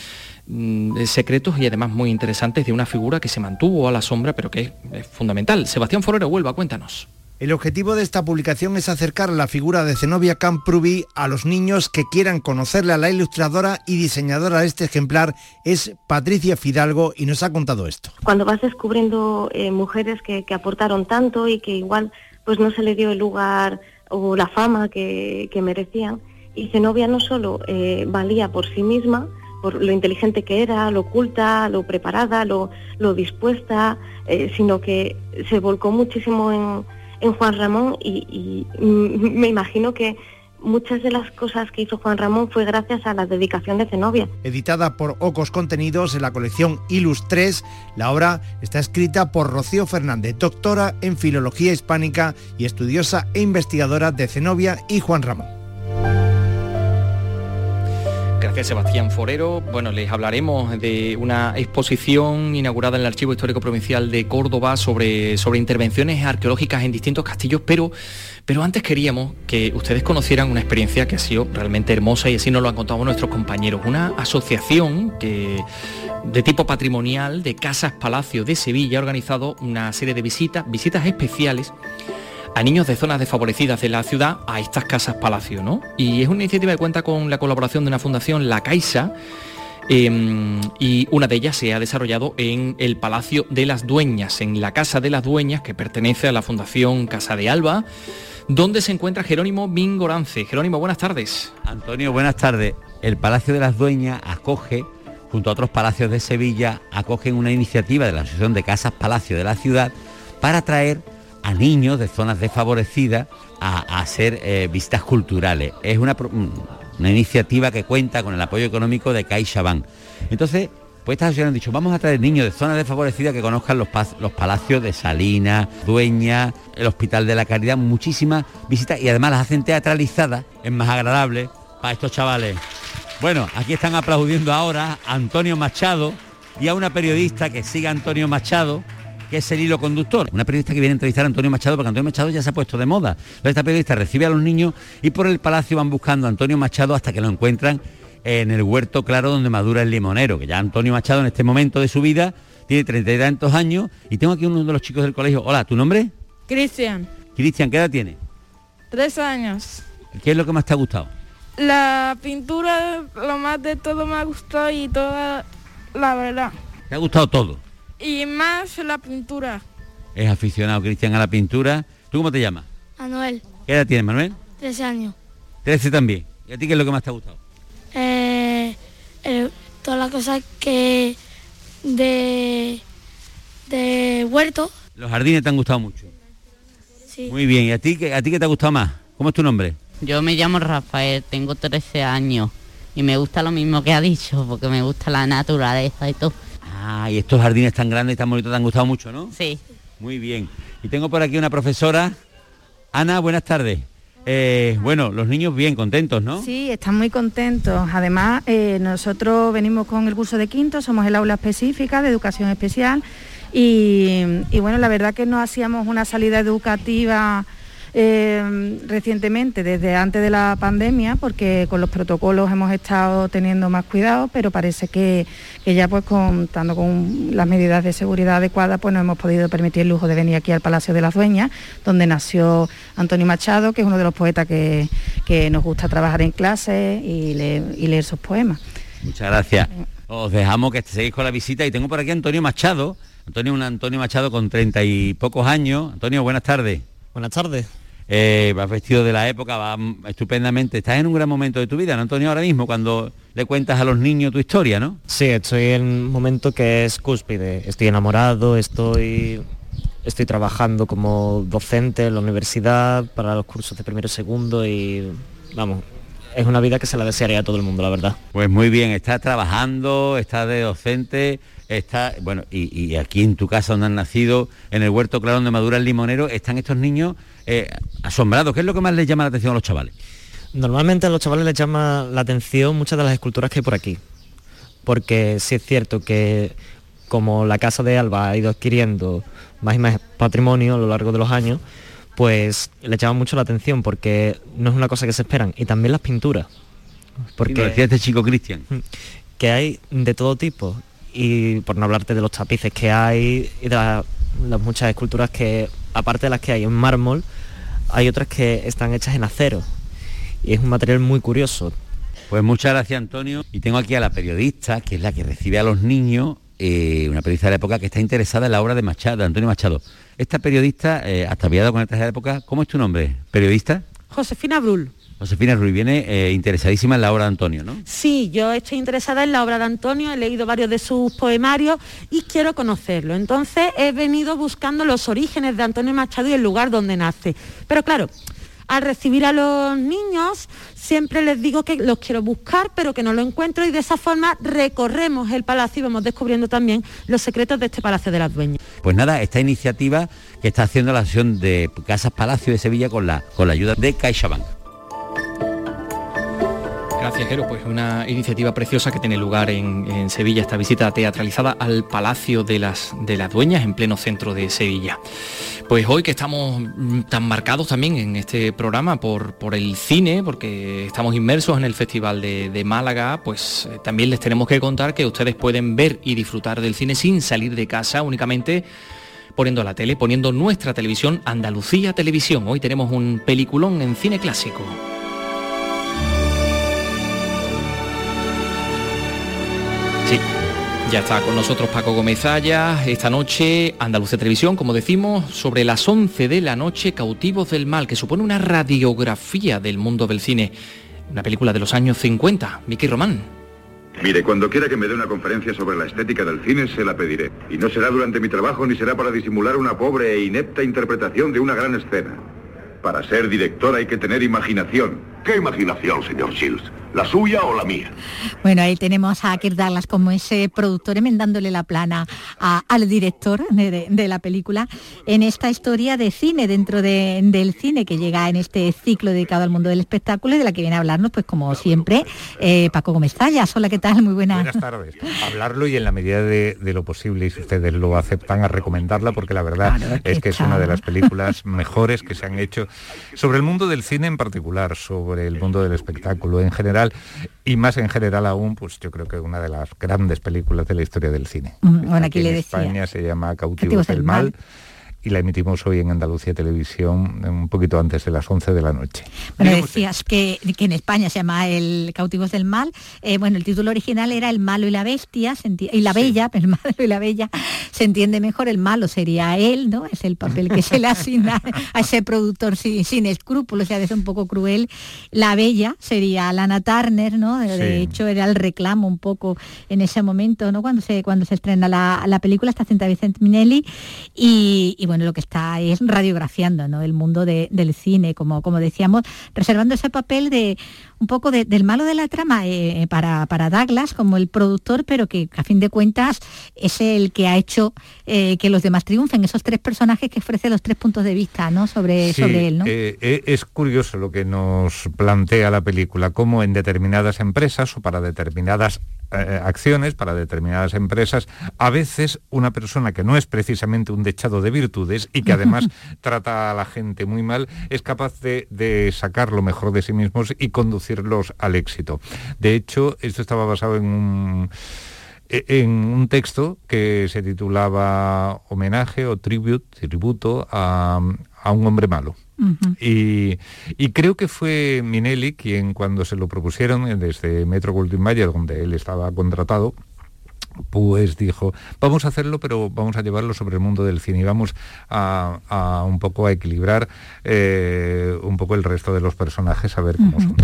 Mm, secretos y además muy interesantes de una figura que se mantuvo a la sombra, pero que es, es fundamental. Sebastián Forero, Huelva, cuéntanos. El objetivo de esta publicación es acercar la figura de Zenobia Camprubí a los niños que quieran conocerle a la ilustradora y diseñadora de este ejemplar es Patricia Fidalgo y nos ha contado esto. cuando vas descubriendo eh, mujeres que, aportaron tanto y que igual pues no se le dio el lugar o la fama que, merecían. Y Zenobia no solo eh, valía por sí misma, por lo inteligente que era, lo culta, lo preparada, lo, lo dispuesta, eh, sino que se volcó muchísimo en, en Juan Ramón y, me imagino que muchas de las cosas que hizo Juan Ramón fue gracias a la dedicación de Zenobia. Editada por Ocos Contenidos en la colección Ilus 3, la obra está escrita por Rocío Fernández, doctora en Filología Hispánica y estudiosa e investigadora de Zenobia y Juan Ramón. Sebastián Forero. Bueno, les hablaremos de una exposición inaugurada en el Archivo Histórico Provincial de Córdoba sobre, sobre intervenciones arqueológicas en distintos castillos, pero, pero antes queríamos que ustedes conocieran una experiencia que ha sido realmente hermosa y así nos lo han contado nuestros compañeros. Una asociación que, de tipo patrimonial de Casas Palacio de Sevilla ha organizado una serie de visitas, visitas especiales a niños de zonas desfavorecidas de la ciudad a estas casas palacio, ¿no? Y es una iniciativa que cuenta con la colaboración de una fundación, La Caixa, eh, y una de ellas se ha desarrollado en el Palacio de las Dueñas, en la Casa de las Dueñas, que pertenece a la Fundación Casa de Alba, donde se encuentra Jerónimo Mingorance. Jerónimo, buenas tardes. Antonio, buenas tardes. El Palacio de las Dueñas acoge, junto a otros palacios de Sevilla, acogen una iniciativa de la Asociación de Casas Palacio de la ciudad para traer a niños de zonas desfavorecidas a, hacer eh, visitas culturales. Es una, una, iniciativa que cuenta con el apoyo económico de CaixaBank. Entonces, pues estas asociaciones han dicho, vamos a traer niños de zonas desfavorecidas que conozcan los, los palacios de Salinas, Dueña, el Hospital de la Caridad, muchísimas visitas y además las hacen teatralizadas, es más agradable para estos chavales. Bueno, aquí están aplaudiendo ahora a Antonio Machado y a una periodista que sigue Antonio Machado, que es el hilo conductor. Una periodista que viene a entrevistar a Antonio Machado, porque Antonio Machado ya se ha puesto de moda. Entonces esta periodista recibe a los niños y por el palacio van buscando a Antonio Machado hasta que lo encuentran en el huerto claro donde madura el limonero, que ya Antonio Machado en este momento de su vida tiene treinta y tantos años y tengo aquí uno de los chicos del colegio. Hola, ¿tu nombre? Cristian. Cristian, ¿qué edad tiene? Tres años. ¿Qué es lo que más te ha gustado? La pintura, lo más de todo me ha gustado y toda la verdad. ¿Te ha gustado todo? Y más la pintura. Es aficionado Cristian a la pintura. ¿Tú cómo te llamas? Manuel. ¿Qué edad tienes, Manuel? 13 años. 13 también. ¿Y a ti qué es lo que más te ha gustado? Eh, todas las cosas que de, de huerto. Los jardines te han gustado mucho. Sí. Muy bien. ¿Y a ti, a ti qué te ha gustado más? ¿Cómo es tu nombre? Yo me llamo Rafael, tengo 13 años y me gusta lo mismo que ha dicho, porque me gusta la naturaleza y todo. Ah, y estos jardines tan grandes y tan bonitos te han gustado mucho, ¿no? Sí. Muy bien. Y tengo por aquí una profesora. Ana, buenas tardes. Eh, bueno, los niños bien contentos, ¿no? Sí, están muy contentos. Además, eh, nosotros venimos con el curso de quinto, somos el aula específica de educación especial y, y bueno, la verdad que no hacíamos una salida educativa eh, recientemente, desde antes de la pandemia, porque con los protocolos hemos estado teniendo más cuidado, pero parece que, que ya pues contando con las medidas de seguridad adecuadas, pues nos hemos podido permitir el lujo de venir aquí al Palacio de las Dueñas, donde nació Antonio Machado, que es uno de los poetas que, que nos gusta trabajar en clase y leer, y leer sus poemas. Muchas gracias. Os dejamos que seguís con la visita y tengo por aquí a Antonio Machado. Antonio, un Antonio Machado con treinta y pocos años. Antonio, buenas tardes. Buenas tardes eh, vas vestido de la época, va estupendamente. Estás en un gran momento de tu vida, ¿no, Antonio? Ahora mismo, cuando le cuentas a los niños tu historia, ¿no? Sí, estoy en un momento que es cúspide. Estoy enamorado, estoy, estoy trabajando como docente en la universidad para los cursos de primero y segundo y, vamos, es una vida que se la desearía a todo el mundo, la verdad. Pues muy bien, estás trabajando, estás de docente, está, bueno, y, y, aquí en tu casa donde han nacido, en el huerto claro donde madura el limonero, están estos niños eh, asombrados. ¿Qué es lo que más les llama la atención a los chavales? Normalmente a los chavales les llama la atención muchas de las esculturas que hay por aquí. Porque sí es cierto que como la casa de Alba ha ido adquiriendo más y más patrimonio a lo largo de los años, pues le llama mucho la atención porque no es una cosa que se esperan. Y también las pinturas. Porque decía este chico Cristian. Que hay de todo tipo. Y por no hablarte de los tapices que hay y de la, las muchas esculturas que, aparte de las que hay en mármol, hay otras que están hechas en acero. Y es un material muy curioso. Pues muchas gracias Antonio. Y tengo aquí a la periodista, que es la que recibe a los niños, eh, una periodista de la época que está interesada en la obra de Machado, de Antonio Machado. Esta periodista, eh, ataviada con el traje de la época, ¿cómo es tu nombre? ¿Periodista? Josefina Brul. Josefina Ruiz viene eh, interesadísima en la obra de Antonio, ¿no? Sí, yo estoy interesada en la obra de Antonio, he leído varios de sus poemarios y quiero conocerlo. Entonces he venido buscando los orígenes de Antonio Machado y el lugar donde nace. Pero claro, al recibir a los niños siempre les digo que los quiero buscar pero que no lo encuentro y de esa forma recorremos el palacio y vamos descubriendo también los secretos de este Palacio de las Dueñas. Pues nada, esta iniciativa que está haciendo la Asociación de Casas Palacio de Sevilla con la, con la ayuda de CaixaBank. Gracias, Jero. Pues una iniciativa preciosa que tiene lugar en, Sevilla, esta visita teatralizada al Palacio de las, de las Dueñas en pleno centro de Sevilla. Pues hoy que estamos mm, tan marcados también en este programa por, por el cine, porque estamos inmersos en el Festival de, Málaga, pues eh, también les tenemos que contar que ustedes pueden ver y disfrutar del cine sin salir de casa únicamente poniendo la tele, poniendo nuestra televisión, Andalucía Televisión. Hoy tenemos un peliculón en cine clásico. Ya está con nosotros Paco Gómez esta noche Andalucía Televisión, como decimos, sobre las 11 de la noche, Cautivos del Mal, que supone una radiografía del mundo del cine. Una película de los años 50. Vicky Román. Mire, cuando quiera que me dé una conferencia sobre la estética del cine, se la pediré. Y no será durante mi trabajo ni será para disimular una pobre e inepta interpretación de una gran escena. Para ser director hay que tener imaginación. ¿Qué imaginación, señor Shields? ¿La suya o la mía? Bueno, ahí tenemos a Kirk Douglas como ese productor enmendándole la plana al director de, la película en esta historia de cine, dentro del cine que llega en este ciclo dedicado al mundo del espectáculo y de la que viene a hablarnos, pues como siempre, eh, Paco Gómez Tallas. Hola, ¿qué tal? Muy buenas. Buenas tardes. Hablarlo y en la medida de, lo posible, y si ustedes lo aceptan, a recomendarla, porque la verdad es que es una de las películas mejores que se han hecho sobre el mundo del cine en particular, sobre el mundo del espectáculo en general y más en general aún, pues yo creo que una de las grandes películas de la historia del cine. Mm, bueno, aquí, en España se llama Cautivos, del, mal y la emitimos hoy en Andalucía Televisión un poquito antes de las 11 de la noche. Bueno, decías que, en España se llama El Cautivos del Mal. Eh, bueno, el título original era El malo y la bestia, y la bella, el malo y la bella. Se entiende mejor, el malo sería él, ¿no? Es el papel que se le asigna a ese productor sin, escrúpulos, y a veces un poco cruel. La bella sería Lana Turner, ¿no? De, hecho, era el reclamo un poco en ese momento, ¿no? Cuando se, cuando se estrena la, película, está Vicente Minelli, y, y bueno, lo que está es radiografiando ¿no? el mundo del cine, como, como decíamos, reservando ese papel de un poco del malo de la trama eh, para, para, Douglas como el productor, pero que a fin de cuentas es el que ha hecho eh, que los demás triunfen, esos tres personajes que ofrece los tres puntos de vista ¿no? sobre, sobre él. ¿no? Eh, es curioso lo que nos plantea la película, cómo en determinadas empresas o para determinadas eh, acciones para determinadas empresas, a veces una persona que no es precisamente un dechado de virtudes y que además trata a la gente muy mal, es capaz de, sacar lo mejor de sí mismos y conducirlos al éxito. De hecho, esto estaba basado en un e, en un texto que se titulaba Homenaje o Tribute, tributo a un hombre malo y, creo que fue Minelli quien cuando se lo propusieron desde Metro Goldwyn Mayer, donde él estaba contratado, pues dijo, vamos a hacerlo, pero vamos a llevarlo sobre el mundo del cine y vamos a, un poco a equilibrar eh, un poco el resto de los personajes, a ver cómo son.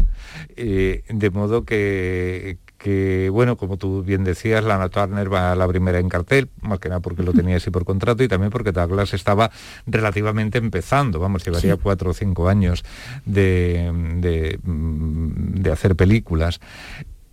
Eh, de modo que, que, bueno, como tú bien decías, Lana Turner va a la primera en cartel, más que nada porque lo tenía así por contrato y también porque Douglas estaba relativamente empezando, vamos, llevaría cuatro o cinco años de, de, de hacer películas.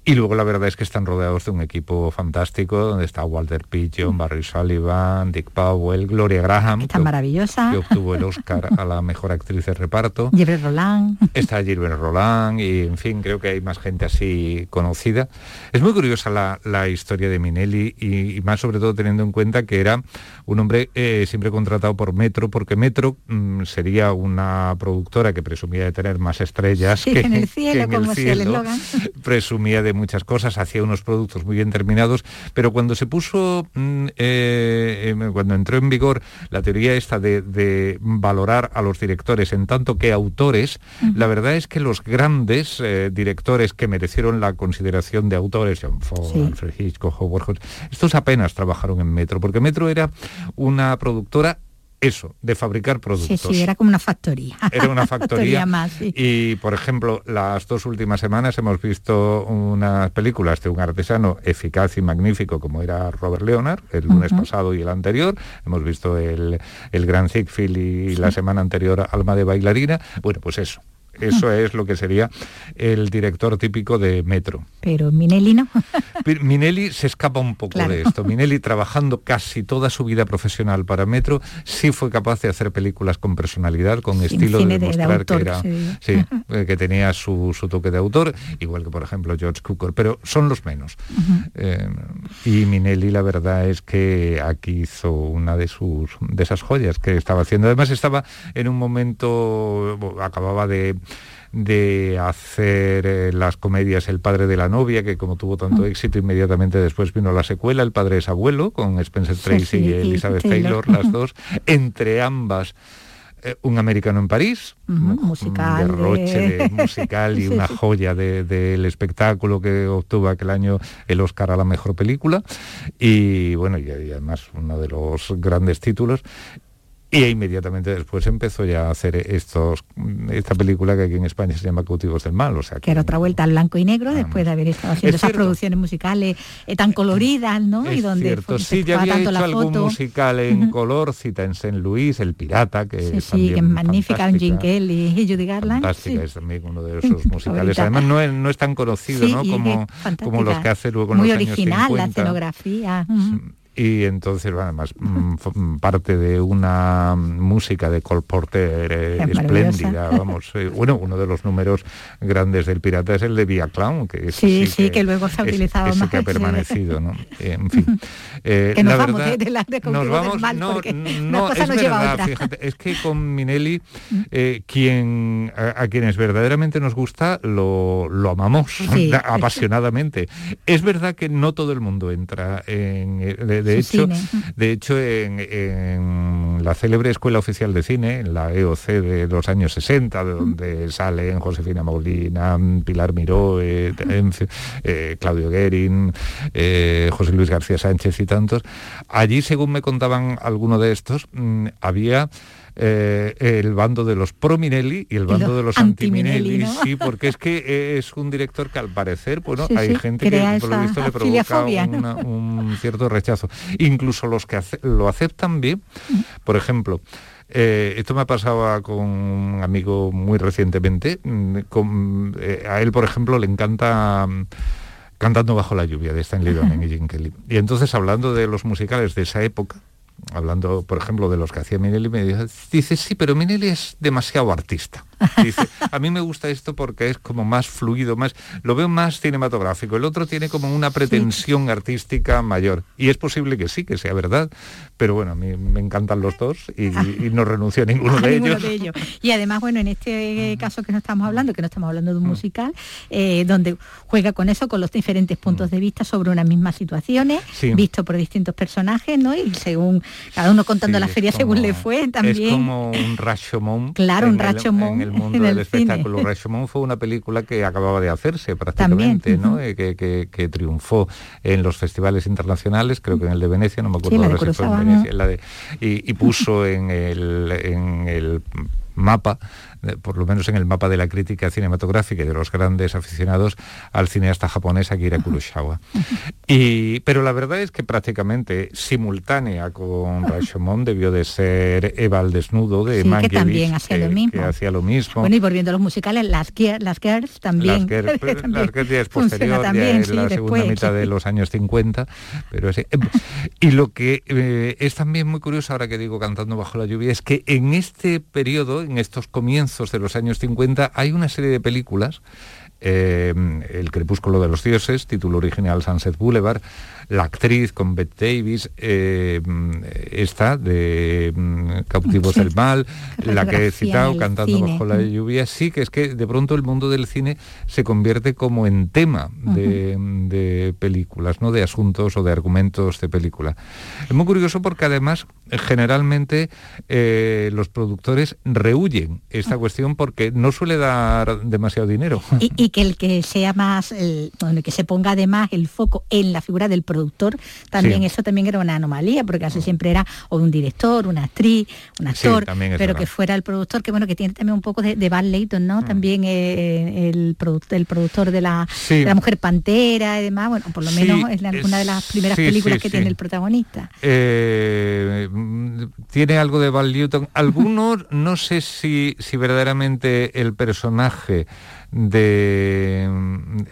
Y luego la verdad es que están rodeados de un equipo fantástico, donde está Walter Pigeon, mm. Barry Sullivan, Dick Powell, Gloria Graham. Está maravillosa. Que obtuvo el Oscar a la mejor actriz de reparto. Gilbert Roland. Está Gilbert Roland y, en fin, creo que hay más gente así conocida. Es muy curiosa la, historia de Minelli y, más sobre todo teniendo en cuenta que era un hombre eh, siempre contratado por Metro, porque Metro mm, sería una productora que presumía de tener más estrellas que, en el cielo, como cielo. presumía de muchas cosas, hacía unos productos muy bien terminados, pero cuando se puso, mm, eh, em, cuando entró en vigor la teoría esta de, valorar a los directores en tanto que autores, la verdad es que los grandes eh, directores que merecieron la consideración de autores, John Ford, Alfred Hitchcock, Howard estos apenas trabajaron en Metro, porque Metro era una productora eso, de fabricar productos. Sí, sí, era como una factoría. Era una factoría. más, sí. Y, por ejemplo, las dos últimas semanas hemos visto unas películas de un artesano eficaz y magnífico como era Robert Leonard, el lunes pasado y el anterior. Hemos visto el, el Gran Ziegfeld y la semana anterior Alma de Bailarina. Bueno, pues eso. Eso es lo que sería el director típico de Metro. Pero Minelli no. Minelli se escapa un poco Claro. de esto. Minelli, trabajando casi toda su vida profesional para Metro, sí fue capaz de hacer películas con personalidad, con estilo, de de- de demostrar autor, que era, que se diga. sí, eh, que tenía su, su toque de autor, igual que por ejemplo George Cukor, pero son los menos. Eh, y Minelli, la verdad es que aquí hizo una de sus de esas joyas que estaba haciendo. Además estaba en un momento, acababa de de hacer eh, las comedias El padre de la novia, que como tuvo tanto éxito, inmediatamente después vino la secuela, El padre es abuelo, con Spencer Tracy sí, y y Elizabeth Taylor. Taylor, las dos. Entre ambas, eh, Un americano en París, Ujú, un musical. derroche de- de musical y Sí, una joya de- del espectáculo que obtuvo aquel año el Oscar a la mejor película y bueno y, y además uno de los grandes títulos y inmediatamente después empezó ya a hacer estos esta película que aquí en España se llama Cautivos del Mal, o sea que era otra vuelta al blanco y negro después de haber estado haciendo Es esas cierto. producciones musicales eh, tan coloridas, ¿no? y donde cierto, fue- sí, ya había tanto hecho algún musical en color, cita en Saint Louis, El Pirata, que Sí, es sí, también que es magnífica, un Jim. Kelly y Judy Garland. Fantástica, sí. es también uno de esos musicales. Además no es, no es tan conocido ¿no? como, como los que hace luego en Muy los años original la 50. escenografía. Y entonces, además, mm, mm, parte de una música de Cole Porter eh, Es espléndida, vamos. eh, bueno, uno de los números grandes del pirata es el de Via Clown, que es Sí, sí, que luego se ha utilizado más, que ha permanecido, ¿no? Eh, en fin. Eh, que nos la vamos verdad, de, de la de nos vamos, mal, no, es verdad, fíjate, es que con Minelli, eh, quien, a, a quienes verdaderamente nos gusta, lo, lo amamos Sí. apasionadamente. Es verdad que no todo el mundo entra en... De, de Su hecho, cine. de hecho en, en la célebre Escuela Oficial de Cine, en la EOC de los años 60, de donde salen Josefina Molina, Pilar Miró, eh, eh, Claudio Guerin, eh, José Luis García Sánchez y tantos, allí, según me contaban algunos de estos, mm, había eh, el bando de los pro Minelli y el bando los de los anti-Minelli, sí, porque es que es un director que al parecer, bueno, Sí, hay sí, gente que por lo visto le provoca una- un cierto rechazo. Incluso los que ace- lo aceptan bien, por ejemplo, eh, esto me ha pasado con un amigo muy recientemente. mm, con- eh, a él, por ejemplo, le encanta mm, Cantando bajo la lluvia de Stanley Donen y Jim Kelly. Y entonces, hablando de los musicales de esa época, hablando, por ejemplo, de los que hacía Minelli, me dice, dice, sí, pero Minelli es demasiado artista. Dice, a mí me gusta esto porque es como más fluido, más, lo veo más cinematográfico. El otro tiene como una pretensión artística mayor. Y es posible que sí, que sea verdad. Pero bueno, a mí me encantan los dos y, y no renuncio a ninguno a de ninguno ellos. de ellos. Y además, bueno, en este caso que no estamos hablando, que no estamos hablando de un musical, eh, donde juega con eso, con los diferentes puntos de vista sobre unas mismas situaciones, Sí. visto por distintos personajes, ¿no? Y según cada uno contando Sí, la feria según le fue también. Es como un Rashomon. Claro, un Rashomon En el mundo en del el cine. espectáculo. Rashomon fue una película que acababa de hacerse prácticamente, También, ¿no? Eh, que, que- que triunfó en los festivales internacionales, creo que en el de Venecia, no me acuerdo Sí, la de ahora si fue en Venecia, la de- y, y puso en el, en el mapa, por lo menos en el mapa de la crítica cinematográfica y de los grandes aficionados al cineasta japonés Akira Kurosawa. Y, pero la verdad es que prácticamente simultánea con Rashomon debió de ser Eva al desnudo de Sí, que Mankiewicz, también hacía lo mismo. que hacía lo mismo. Bueno, y volviendo a los musicales, las, las Girls también. Las Girls, que también las Girls ya es posterior, ya en sí, la segunda mitad de los años 50, pero sí. Eh, Y lo que eh, es también muy curioso ahora que digo cantando bajo la lluvia es que en este periodo, en estos comienzos de los años 50, hay una serie de películas eh, El crepúsculo de los dioses, título original Sunset Boulevard, la actriz con Bette Davis, eh, esta de mm, Cautivos Sí. del Mal, La la que he citado, Cantando cine. bajo la Mm. lluvia, sí que es que de pronto el mundo del cine se convierte como en tema de, de películas, ¿no? de asuntos o de argumentos de película. Es muy curioso porque además generalmente eh, los productores rehuyen esta cuestión porque no suele dar demasiado dinero. Y, y y que el que sea más, el, bueno, que se ponga además el foco en la figura del productor, también Sí. eso también era una anomalía, porque casi siempre era o un director, una actriz, un actor, también pero verdad. que fuera el productor, que bueno, que tiene también un poco de, de Van Layton, ¿no? También eh, el, produc- el productor de la, Sí. de la Mujer Pantera y demás, bueno, por lo menos es una de las primeras películas que tiene el protagonista. Eh, mm, tiene algo de Val Newton. Algunos, no sé si, si verdaderamente el personaje de,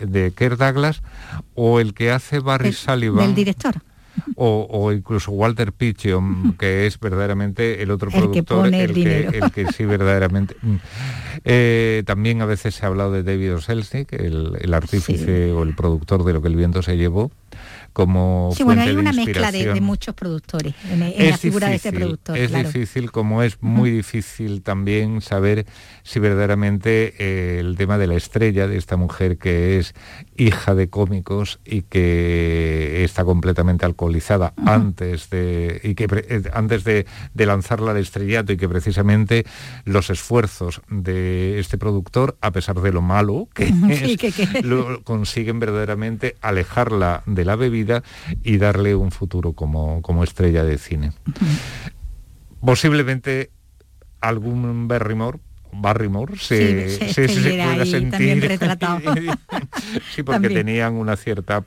de Kirk Douglas o el que hace Barry Sullivan Del director. o, o incluso Walter Pigeon, que es verdaderamente el otro El que productor, pone el el, que, dinero. el que sí verdaderamente... mm. Eh, también a veces se ha hablado de David Selznick, el, el artífice o el productor de lo que el viento se llevó, como Sí, bueno, hay de una mezcla de, muchos productores en, en la figura de este difícil, productor. Es claro. difícil, como es muy difícil también saber si verdaderamente eh, el tema de la estrella, de esta mujer que es hija de cómicos y que está completamente alcoholizada antes de y que eh, antes de, de lanzarla al estrellato y que precisamente los esfuerzos de este productor, a pesar de lo malo que Sí, es, que- que- lo consiguen verdaderamente alejarla de la bebida y darle un futuro como, como estrella de cine. Posiblemente algún Barrymore Barrymore se, Sí, se- se- pueda sentir sí porque También. tenían una cierta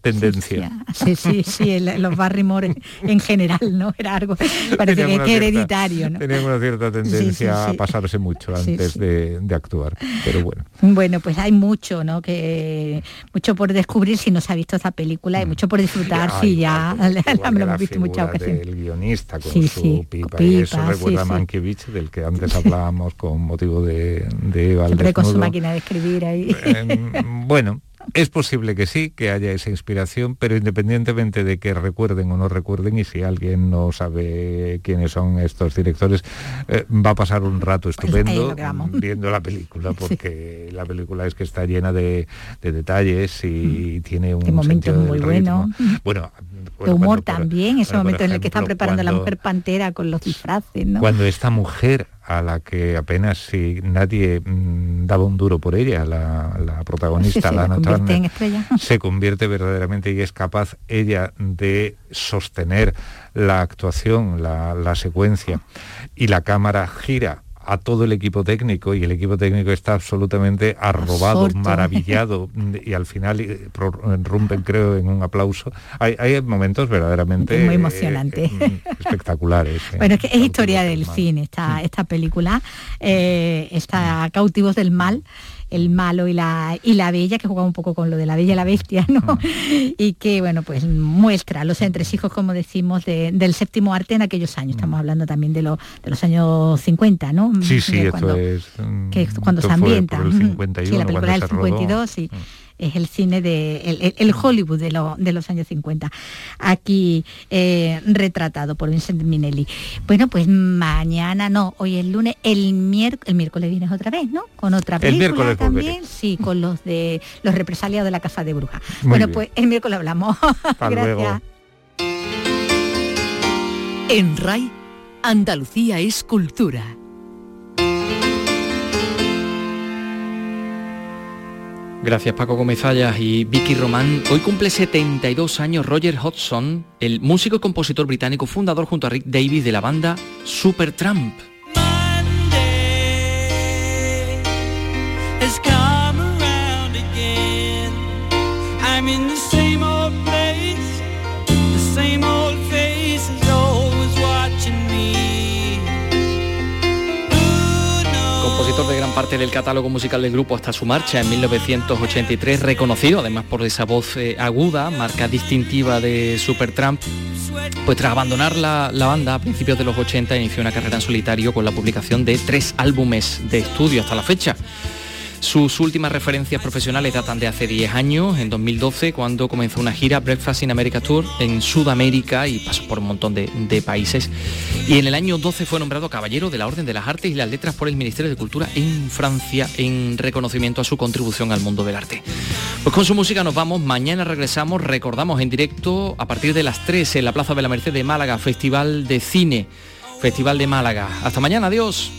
tendencia Sí, sí, sí, el- los Barrymore en, en general, ¿no? Era algo, parece que, que hereditario, ¿no? tenían una cierta tendencia sí. a pasarse mucho Sí, antes sí. De, de actuar pero bueno Bueno, pues hay mucho, ¿no? Que mucho por descubrir si no se ha visto esta película, hay mucho por disfrutar, sí, ya la, la que hemos la visto en muchas ocasiones. del guionista con Sí, su sí, pipa, con y eso pipa, recuerda sí, a sí. Mankiewicz del que antes hablábamos con motivo de, de Siempre con su máquina de escribir ahí. Em, bueno, es posible que sí, que haya esa inspiración, pero independientemente de que recuerden o no recuerden, y si alguien no sabe quiénes son estos directores, eh, va a pasar un rato ahí es estupendo viendo la película, porque la película es que está llena de, de detalles y tiene un De sentido muy del ritmo. Bueno, de bueno, humor cuando también, ese bueno, momento en el que están ejemplo, preparando a la mujer pantera con los disfraces, ¿no? cuando esta mujer a la que apenas si nadie mm, daba un duro por ella, la, la protagonista, Sí, sí, la convierte en estrella. se convierte verdaderamente y es capaz ella de sostener la actuación, la, la secuencia y la cámara gira a todo el equipo técnico y el equipo técnico está absolutamente arrobado, Absorto. maravillado y al final eh, prorrumpen creo en un aplauso. Hay, hay momentos verdaderamente muy eh, emocionante. eh, espectaculares. eh. Bueno, es que es historia del cine esta, esta película, eh, está Cautivos del Mal, el malo y la, y la bella, que juega un poco con lo de la bella y la bestia, ¿no? Y que, bueno, pues muestra los entresijos, como decimos, de- del séptimo arte en aquellos años. Estamos hablando también de, lo- de los años 50, ¿no? Sí, sí, De esto cuando- es... mm, que cuando esto se ambienta. por el Ujú. 51, sí, la película del se rodó. 52, sí. Es el cine de el, el- el Hollywood de, lo- de los años 50. Aquí eh, retratado por Vincent Minelli. Bueno, pues mañana no, hoy es lunes, el miércoles, el miércoles vienes otra vez, ¿no? Con otra El película miércoles también, volveré. sí, con los de los represaliados de la Casa de Brujas. Bueno, bien. pues el miércoles hablamos. Hasta Gracias. luego. En RAI, Andalucía es cultura. Gracias Paco Gómez Ayas y Vicky Román. Hoy cumple 72 años Roger Hodgson, el músico y compositor británico fundador junto a Rick Davis de la banda Supertramp. the parte del catálogo musical del grupo hasta su marcha en 1983, reconocido además por esa voz eh, aguda, marca distintiva de Supertramp. Pues tras abandonar la, la banda a principios de los 80 inició una carrera en solitario con la publicación de tres álbumes de estudio hasta la fecha. Sus últimas referencias profesionales datan de hace 10 años, en 2012, cuando comenzó una gira Breakfast in America Tour en Sudamérica y pasó por un montón de, países. Y en el año 12 fue nombrado Caballero de la Orden de las Artes y las Letras por el Ministerio de Cultura en Francia en reconocimiento a su contribución al mundo del arte. Pues con su música nos vamos, mañana regresamos, recordamos en directo a partir de las 3 en la Plaza de la Merced de Málaga, Festival de Cine, Festival de Málaga. Hasta mañana, adiós.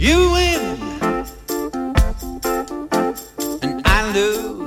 You win and I lose.